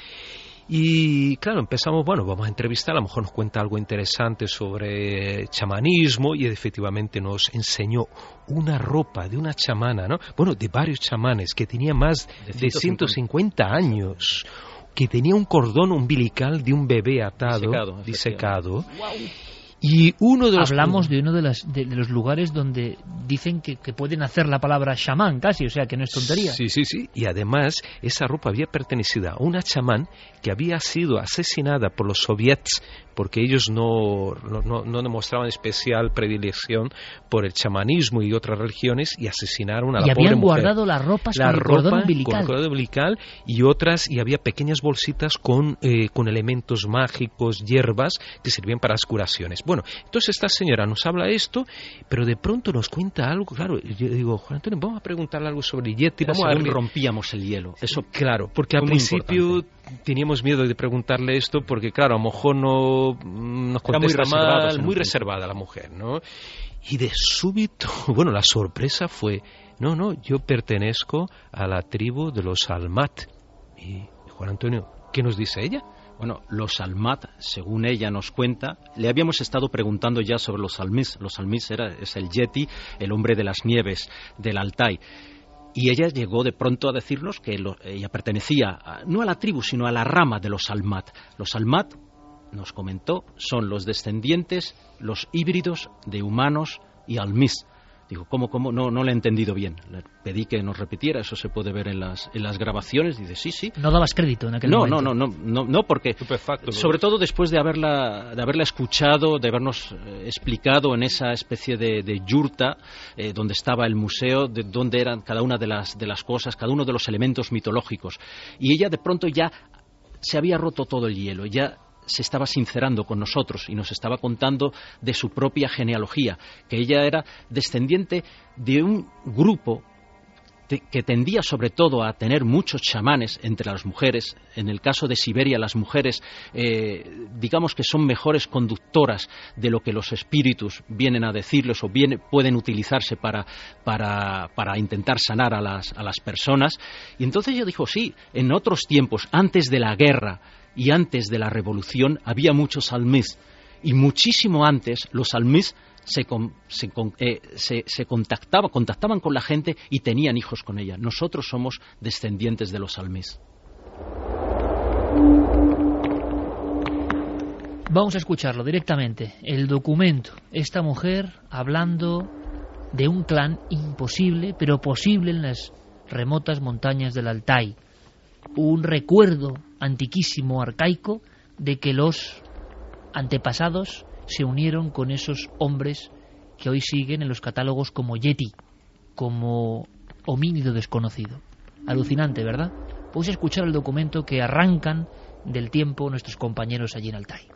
y claro, empezamos, bueno, vamos a entrevistar, a lo mejor nos cuenta algo interesante sobre chamanismo y efectivamente nos enseñó una ropa de una chamana, ¿no? Bueno, de varios chamanes que tenía más de 150 años que tenía un cordón umbilical de un bebé atado, disecado, y uno de los hablamos de uno de, los lugares donde dicen que, pueden hacer la palabra chamán casi, o sea que no es tontería. Sí, sí, sí. Y además esa ropa había pertenecido a una chamán que había sido asesinada por los soviets porque ellos no, no, no, demostraban especial predilección por el chamanismo y otras religiones y asesinaron a la y pobre habían guardado las ropas la con el cordón umbilical. Con el umbilical y otras, y había pequeñas bolsitas con, eh, con elementos mágicos, hierbas que servían para las curaciones. Bueno, entonces esta señora nos habla esto, pero de pronto nos cuenta algo, claro, yo digo, Juan Antonio, vamos a preguntarle algo sobre Yeti, vamos a ver... rompíamos el hielo, eso Claro, porque al principio teníamos miedo de preguntarle esto porque, claro, a lo mejor no nos contesta muy mal, muy reservada la mujer, ¿no? Y de súbito, [LAUGHS] bueno, la sorpresa fue, no, no, yo pertenezco a la tribu de los Almat. Y Juan Antonio, ¿qué nos dice ella? Bueno, los Almat, según ella nos cuenta, le habíamos estado preguntando ya sobre los Almis. Los Almis era, es el Yeti, el hombre de las nieves del Altai. Y ella llegó de pronto a decirnos que ella pertenecía no a la tribu, sino a la rama de los Almat. Los Almat, nos comentó, son los descendientes, los híbridos de humanos y Almis. Digo, ¿cómo, cómo? No, no le he entendido bien. Le pedí que nos repitiera, eso se puede ver en las, en las grabaciones. Dice, sí, sí. No dabas crédito en aquel no, momento. No, no, no, no, porque, sobre todo después de haberla, de haberla escuchado, de habernos eh, explicado en esa especie de, de yurta eh, donde estaba el museo, de dónde eran cada una de las, de las cosas, cada uno de los elementos mitológicos. Y ella de pronto ya se había roto todo el hielo, ya se estaba sincerando con nosotros y nos estaba contando de su propia genealogía, que ella era descendiente de un grupo que tendía sobre todo a tener muchos chamanes entre las mujeres. En el caso de Siberia, las mujeres, eh, digamos que son mejores conductoras de lo que los espíritus vienen a decirles o pueden utilizarse para, para, intentar sanar a las, a las personas. Y entonces ella dijo, sí, en otros tiempos, antes de la guerra, y antes de la revolución había muchos almís y muchísimo antes los almís se, eh, se, se, contactaba, contactaban con la gente y tenían hijos con ella. Nosotros somos descendientes de los almís. Vamos a escucharlo directamente. El documento. Esta mujer hablando de un clan imposible, pero posible en las remotas montañas del Altai. Un recuerdo antiquísimo, arcaico, de que los antepasados se unieron con esos hombres que hoy siguen en los catálogos como Yeti, como homínido desconocido. Alucinante, ¿verdad? Podéis escuchar el documento que arrancan del tiempo nuestros compañeros allí en Altai.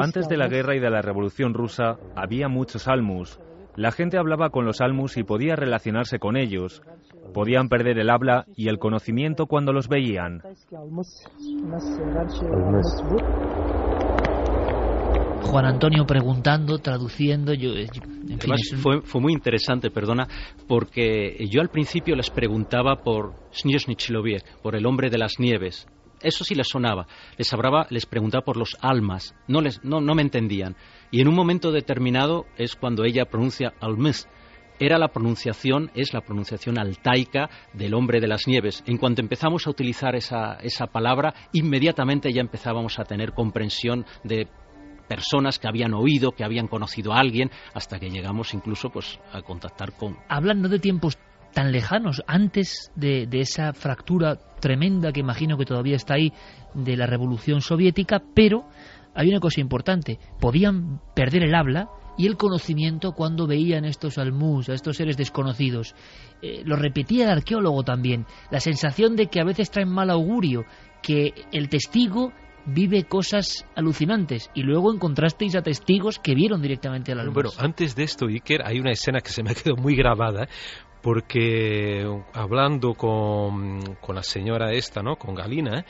Antes de la guerra y de la revolución rusa había muchos almus. La gente hablaba con los almus y podía relacionarse con ellos. Podían perder el habla y el conocimiento cuando los veían. Juan Antonio preguntando, traduciendo. Yo, en fin, Además, es un- fue, fue muy interesante, perdona, porque yo al principio les preguntaba por Snezhnichiloviek, por el hombre de las nieves. Eso sí les sonaba. Les hablaba, les preguntaba por los almas. No, les, no, no me entendían. Y en un momento determinado es cuando ella pronuncia almas. Era la pronunciación, es la pronunciación altaica del hombre de las nieves. En cuanto empezamos a utilizar esa, esa palabra, inmediatamente ya empezábamos a tener comprensión de personas que habían oído, que habían conocido a alguien, hasta que llegamos incluso pues a contactar con Hablan no de tiempos tan lejanos, antes de, de esa fractura tremenda que imagino que todavía está ahí de la revolución soviética, pero hay una cosa importante, podían perder el habla y el conocimiento cuando veían estos almus, a estos seres desconocidos. Eh, lo repetía el arqueólogo también, la sensación de que a veces traen mal augurio, que el testigo vive cosas alucinantes y luego encontrasteis a testigos que vieron directamente al almus. Bueno, antes de esto, Iker, hay una escena que se me ha quedado muy grabada, porque hablando con, con la señora esta, ¿no? Con Galina,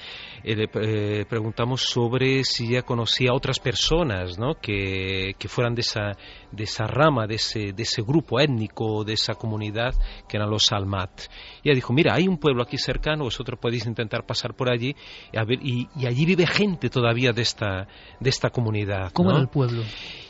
eh, le eh, preguntamos sobre si ella conocía a otras personas, ¿no? Que, que fueran de esa, de esa rama, de ese, de ese grupo étnico, de esa comunidad, que eran los Almat. Y ella dijo, mira, hay un pueblo aquí cercano, vosotros podéis intentar pasar por allí, y, a ver, y, y allí vive gente todavía de esta, de esta comunidad. ¿Cómo ¿no? era el pueblo?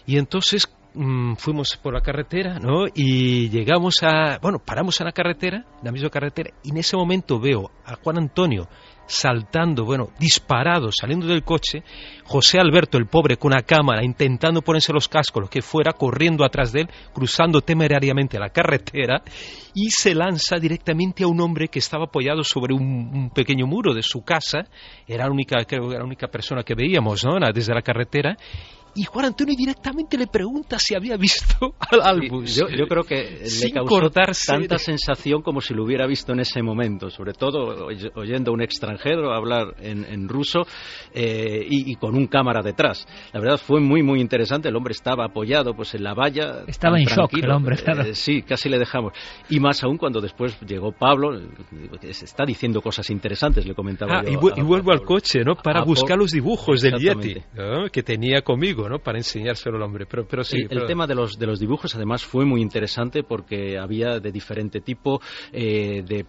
Y entonces mm, fuimos por la carretera, ¿no? Y llegamos a, bueno, paramos en la carretera, en la misma carretera, y en ese momento veo a Juan Antonio saltando, bueno, disparado, saliendo del coche, José Alberto, el pobre, con una cámara, intentando ponerse los cascos, lo que fuera, corriendo atrás de él, cruzando temerariamente la carretera, y se lanza directamente a un hombre que estaba apoyado sobre un, pequeño muro de su casa, era la única, creo era la única persona que veíamos, ¿no? Desde la carretera, y Juan Antonio directamente le pregunta si había visto [LAUGHS] al Albus. Yo, yo creo que le Sin causó cortarse tanta de- [LAUGHS] sensación como si lo hubiera visto en ese momento, sobre todo oy- oyendo a un extranjero hablar en, en ruso eh, y, y con un cámara detrás. La verdad fue muy muy interesante. El hombre estaba apoyado pues en la valla. Estaba en shock el hombre, Eh, claro. sí, casi le dejamos. Y más aún cuando después llegó Pablo, eh, se está diciendo cosas interesantes, le comentaba Ah, yo y, vu- a- y vuelvo al coche, ¿no? Para a- buscar los dibujos del Yeti. ¿no? que tenía conmigo, ¿no? Para enseñárselo al hombre. Pero, pero sí. el, el pero- tema de los, de los dibujos además fue muy interesante porque había de diferente tipo, eh, de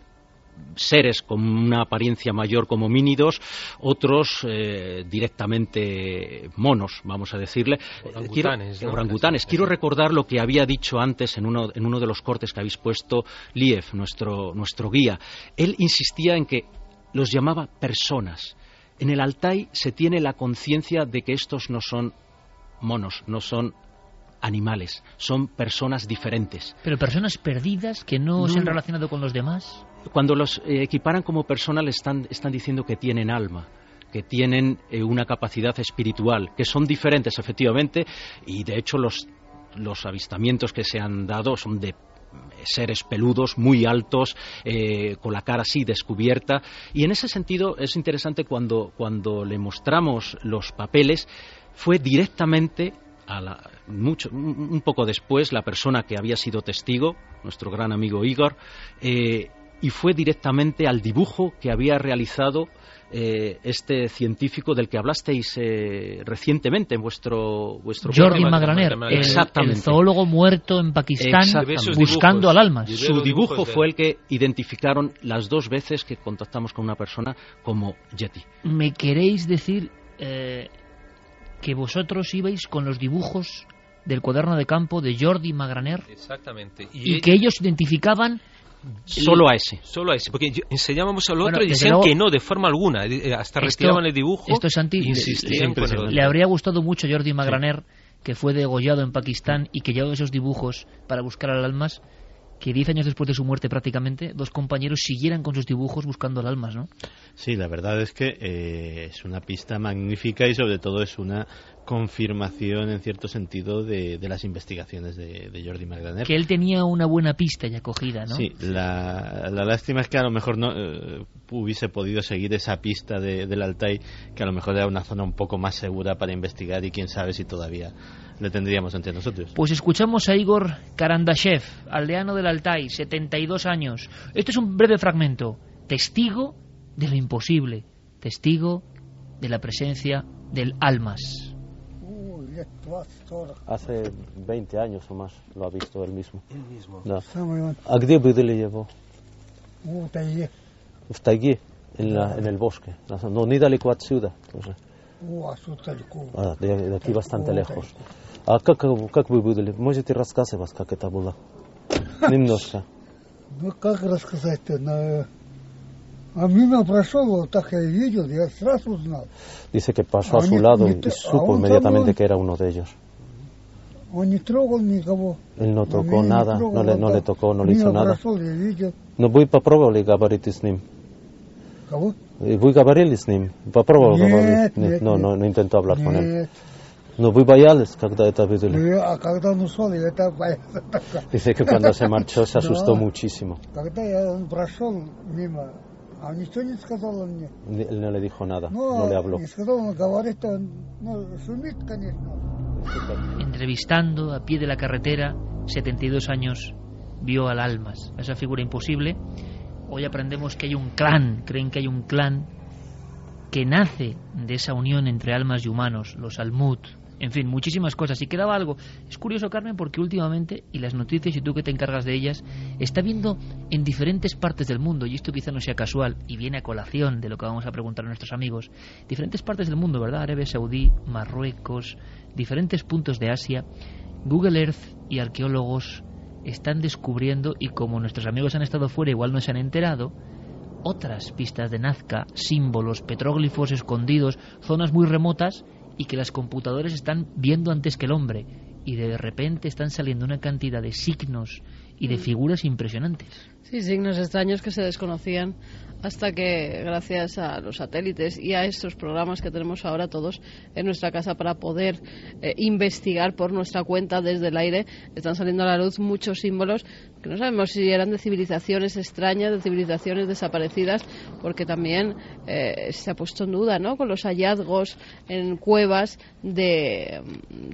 seres con una apariencia mayor como homínidos, otros eh, directamente monos, vamos a decirle. Eh, quiero- Orangutanes, ¿no? orangutanes. Quiero recordar lo que había dicho antes en uno, en uno de los cortes que habéis puesto Liev, nuestro, nuestro guía. Él insistía en que los llamaba personas. En el Altai se tiene la conciencia de que estos no son monos, no son animales, son personas diferentes. Pero personas perdidas que no, No, se han relacionado con los demás. Cuando los eh, equiparan como personas, le están, están diciendo que tienen alma, que tienen eh, una capacidad espiritual, que son diferentes, efectivamente, y de hecho los, los avistamientos que se han dado son de seres peludos, muy altos, eh, con la cara así descubierta. Y en ese sentido es interesante cuando, cuando le mostramos los papeles, fue directamente a la- mucho, un un poco después la persona que había sido testigo, nuestro gran amigo Igor, eh, y fue directamente al dibujo que había realizado eh, este científico del que hablasteis eh, recientemente en vuestro vuestro Jordi programa. Magraner, el, el zoólogo muerto en Pakistán buscando al alma. Su dibujo fue el que identificaron las dos veces que contactamos con una persona como Yeti. ¿Me queréis decir eh, que vosotros ibais con los dibujos del cuaderno de campo de Jordi Magraner Exactamente. y que ellos identificaban Solo a ese. Solo a ese, porque enseñábamos al otro y decían que no, de forma alguna. Eh, hasta retiraban el dibujo. Esto es anti. Insistían le, habría gustado mucho a Jordi Magraner, que fue degollado en Pakistán y que llevó esos dibujos para buscar al almas que diez años después de su muerte prácticamente, dos compañeros siguieran con sus dibujos buscando al almas, ¿no? Sí, la verdad es que eh, es una pista magnífica y sobre todo es una confirmación en cierto sentido de, las investigaciones de, Jordi Magdaner. Que él tenía una buena pista ya cogida, ¿no? Sí, la, lástima es que a lo mejor no eh, hubiese podido seguir esa pista del Altai, que a lo mejor era una zona un poco más segura para investigar y quién sabe si todavía le tendríamos entre nosotros. Pues escuchamos a Igor Karandashev, aldeano del Altai, 72 años. Este es un breve fragmento, testigo de lo imposible, testigo de la presencia del almas. Hace 20 años o más lo ha visto él mismo. Él mismo. Да. ¿A dónde были его? В тайге, en, la, en el bosque. No, ni далеко отсюда. Тоже. А, de, de aquí bastante lejos. А как, как вы выдали? Можете рассказывать, как это было? Немножко. [LAUGHS] Ну, как рассказать-то? На... А мимо прошел, вот так я видел, я сразу узнал. Dice que pasó a su lado y supo inmediatamente que era uno de ellos. Он не трогал никого. Él no tocó nada, no le, no le tocó, no le hizo nada. Но вы попробовали говорить с ним? Кого? Вы говорили с ним? Попробовал говорить? Нет, no, no, no intentó hablar con él. No вы боялись, когда это видели? А когда он ушел, я это боялся. Dice que cuando se marchó se asustó muchísimo. Когда я, он прошел мимо, а ничего не сказал он мне. Él no le dijo nada, no, no le habló. Не сказал, он говорит, он ну, шумит, конечно. Entrevistando a pie de la carretera, 72 años, vio al Almas, esa figura imposible. Hoy aprendemos que hay un clan, creen que hay un clan que nace de esa unión entre almas y humanos, los Almut, en fin, muchísimas cosas. Y quedaba algo. Es curioso, Carmen, porque últimamente, y las noticias, y tú que te encargas de ellas, está viendo en diferentes partes del mundo, y esto quizá no sea casual, y viene a colación de lo que vamos a preguntar a nuestros amigos, diferentes partes del mundo, ¿verdad? Arabia Saudí, Marruecos, diferentes puntos de Asia, Google Earth y arqueólogos están descubriendo, y como nuestros amigos han estado fuera, igual no se han enterado, otras pistas de Nazca, símbolos, petróglifos escondidos, zonas muy remotas y que las computadoras están viendo antes que el hombre y de repente están saliendo una cantidad de signos y de mm. figuras impresionantes. Sí, signos extraños que se desconocían hasta que gracias a los satélites y a estos programas que tenemos ahora todos en nuestra casa para poder eh, investigar por nuestra cuenta desde el aire, están saliendo a la luz muchos símbolos que no sabemos si eran de civilizaciones extrañas, de civilizaciones desaparecidas, porque también eh, se ha puesto en duda, ¿no? Con los hallazgos en cuevas de,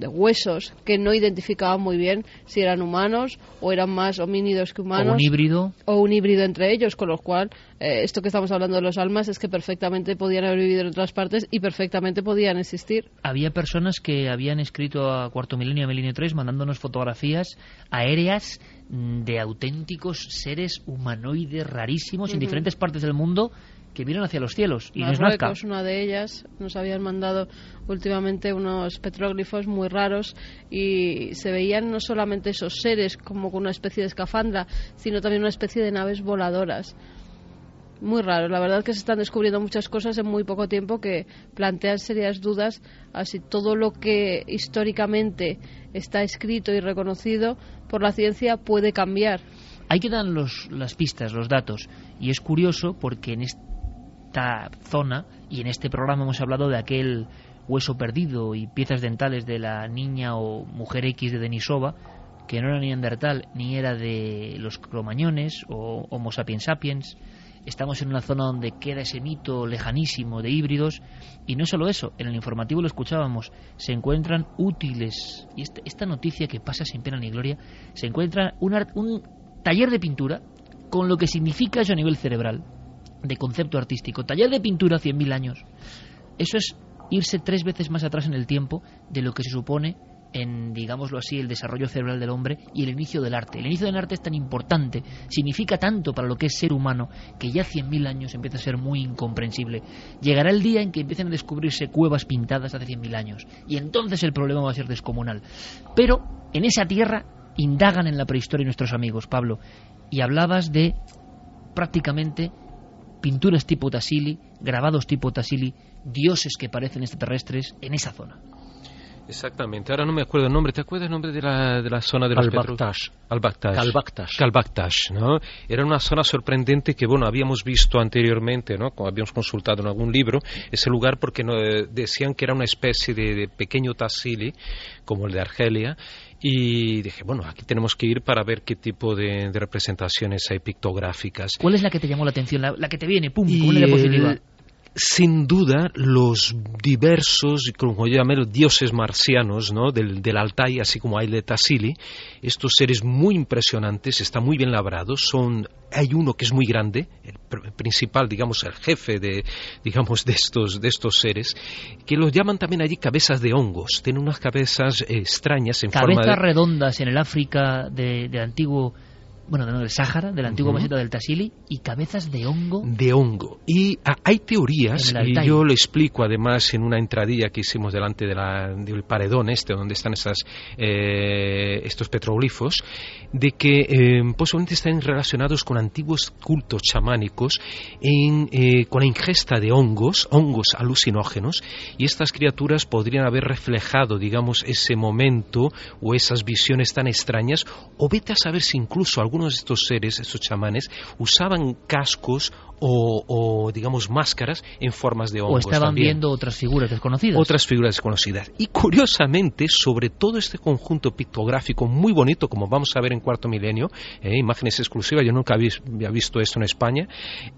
huesos que no identificaban muy bien si eran humanos o eran más homínidos que humanos. O un híbrido. O un híbrido entre ellos, con lo cual eh, esto que estamos hablando de los almas es que perfectamente podían haber vivido en otras partes y perfectamente podían existir. Había personas que habían escrito a cuarto milenio, a milenio 3, mandándonos fotografías aéreas de auténticos seres humanoides rarísimos en diferentes partes del mundo que miran hacia los cielos y Marruecos, una de ellas nos habían mandado últimamente unos petróglifos muy raros y se veían no solamente esos seres como con una especie de escafandra sino también una especie de naves voladoras muy raro. La verdad es que se están descubriendo muchas cosas en muy poco tiempo que plantean serias dudas a si todo lo que históricamente está escrito y reconocido por la ciencia puede cambiar. Ahí quedan los, las pistas, los datos. Y es curioso porque en esta zona y en este programa hemos hablado de aquel hueso perdido y piezas dentales de la niña o mujer X de Denisova, que no era neandertal ni era de los cromañones o Homo sapiens sapiens estamos en una zona donde queda ese mito lejanísimo de híbridos y no solo eso, en el informativo lo escuchábamos, se encuentran útiles, y esta, esta noticia que pasa sin pena ni gloria, se encuentra un, un taller de pintura con lo que significa eso a nivel cerebral, de concepto artístico, taller de pintura 100.000 años. Eso es irse tres veces más atrás en el tiempo de lo que se supone en, digámoslo así, el desarrollo cerebral del hombre y el inicio del arte. El inicio del arte es tan importante, significa tanto para lo que es ser humano, que ya 100.000 años empieza a ser muy incomprensible. Llegará el día en que empiecen a descubrirse cuevas pintadas hace 100.000 años, y entonces el problema va a ser descomunal. Pero en esa tierra indagan en la prehistoria nuestros amigos, Pablo, y hablabas de prácticamente pinturas tipo Tassili, grabados tipo Tassili, dioses que parecen extraterrestres en esa zona. Exactamente, ahora no me acuerdo el nombre, ¿te acuerdas el nombre de la, de la zona de los Al-Baktash. Al-Baktash. Kalbaktash, ¿no? Era una zona sorprendente que, bueno, habíamos visto anteriormente, ¿no? Como habíamos consultado en algún libro, ese lugar porque no, decían que era una especie de, de pequeño Tassili, como el de Argelia, y dije, bueno, aquí tenemos que ir para ver qué tipo de, de representaciones hay pictográficas. ¿Cuál es la que te llamó la atención, la, la que te viene, pum, Y como una diapositiva? Sin duda, los diversos, como yo llamé, los dioses marcianos ¿no? del, del Altai, así como hay de Tassili, estos seres muy impresionantes, están muy bien labrados, son, hay uno que es muy grande, el pr- principal, digamos, el jefe de, digamos, de estos, de estos seres, que los llaman también allí cabezas de hongos, tienen unas cabezas eh, extrañas en forma Cabezas de... redondas en el África de- antiguo, bueno, no, del Sáhara, del antiguo Ujú. meseta del Tassili, y cabezas de hongo. de hongo. Y ah, hay teorías, y yo lo explico además en una entradilla que hicimos delante de la- del paredón este, donde están esas, eh, estos petroglifos, de que eh, posiblemente están relacionados con antiguos cultos chamánicos en, eh, con la ingesta de hongos, hongos alucinógenos, y estas criaturas podrían haber reflejado, digamos, ese momento o esas visiones tan extrañas, o vete a saber si incluso algunos de estos seres, estos chamanes, usaban cascos o, o, digamos, máscaras en formas de O hongos. estaban también. viendo otras figuras desconocidas. Otras figuras desconocidas. Y curiosamente, sobre todo este conjunto pictográfico muy bonito, como vamos a ver en Cuarto Milenio, eh, imágenes exclusivas, yo nunca había, había visto esto en España,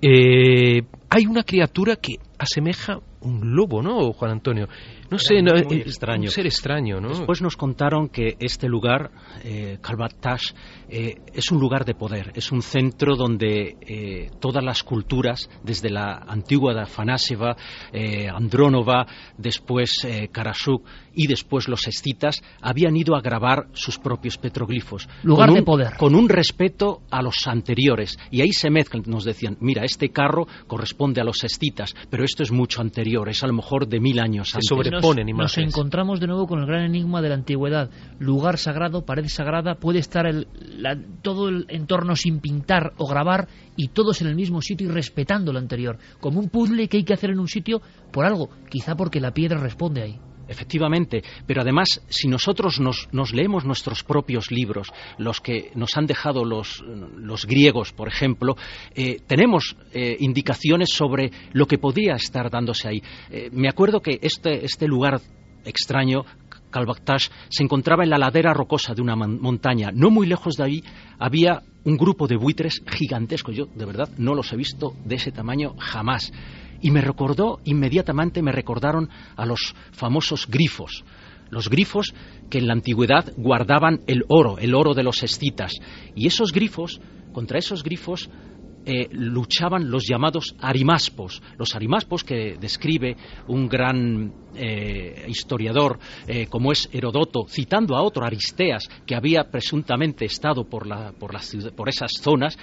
eh, hay una criatura que asemeja un lobo, ¿no, Juan Antonio? No sé, no, muy eh, extraño. un ser extraño, ¿no? Después nos contaron que este lugar, eh, Kalbatash, eh, es un lugar de poder, es un centro donde eh, todas las culturas, desde la antigua de Afanasieva, eh, Andrónova, después Karasuk y después los escitas, habían ido a grabar sus propios petroglifos. Lugar con de un- poder. Con un respeto a los anteriores. Y ahí se mezclan, nos decían, mira, este carro corresponde a los escitas, pero esto es mucho anterior, es a lo mejor de mil años antes. nos, nos encontramos de nuevo con el gran enigma de la antigüedad. Lugar sagrado, pared sagrada, puede estar el- la- todo el entorno sin pintar o grabar y todos en el mismo sitio y respetando lo anterior. Como un puzzle que hay que hacer en un sitio por algo, quizá porque la piedra responde ahí. Efectivamente, pero además, si nosotros nos, nos leemos nuestros propios libros, los que nos han dejado los, los griegos, por ejemplo, eh, tenemos eh, indicaciones sobre lo que podía estar dándose ahí. Eh, me acuerdo que este, este lugar extraño, Kalbaktash, se encontraba en la ladera rocosa de una mon- montaña. No muy lejos de ahí había un grupo de buitres gigantescos. Yo, de verdad, no los he visto de ese tamaño jamás. Y me recordó, inmediatamente me recordaron a los famosos grifos. Los grifos que en la antigüedad guardaban el oro, el oro de los escitas. Y esos grifos, contra esos grifos, eh, luchaban los llamados arimaspos. Los arimaspos que describe un gran eh, historiador eh, como es Herodoto, citando a otro Aristeas que había presuntamente estado por, la- por, las por esas zonas,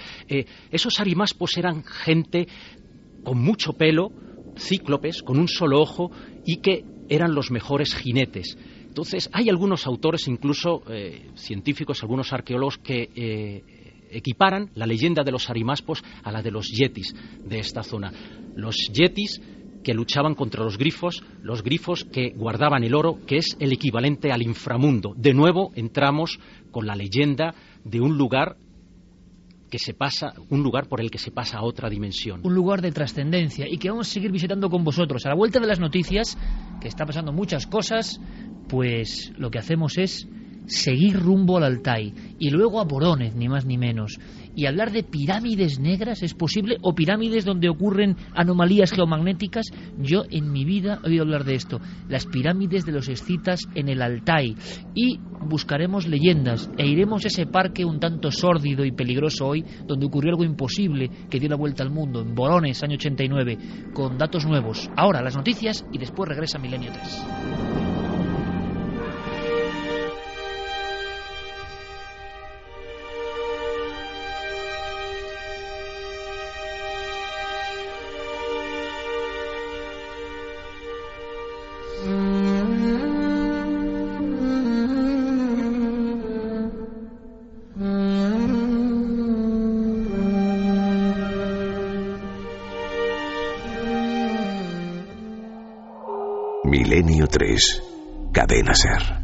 esos arimaspos eran gente con mucho pelo, cíclopes, con un solo ojo y que eran los mejores jinetes. Entonces, hay algunos autores, incluso eh, científicos, algunos arqueólogos, que eh, equiparan la leyenda de los arimaspos a la de los yetis de esta zona. Los yetis que luchaban contra los grifos, los grifos que guardaban el oro, que es el equivalente al inframundo. De nuevo entramos con la leyenda de un lugar que se pasa, un lugar por el que se pasa a otra dimensión. un lugar de trascendencia y que vamos a seguir visitando con vosotros. A la vuelta de las noticias, que está pasando muchas cosas, pues lo que hacemos es seguir rumbo al Altai y luego a Borones, ni más ni menos. Y hablar de pirámides negras es posible o pirámides donde ocurren anomalías geomagnéticas. Yo en mi vida he oído hablar de esto, las pirámides de los escitas en el Altai. Y buscaremos leyendas e iremos a ese parque un tanto sórdido y peligroso hoy, donde ocurrió algo imposible que dio la vuelta al mundo, en Borones, año 89, con datos nuevos. Ahora las noticias y después regresa Milenio 3. Milenio 3. Cadena Ser.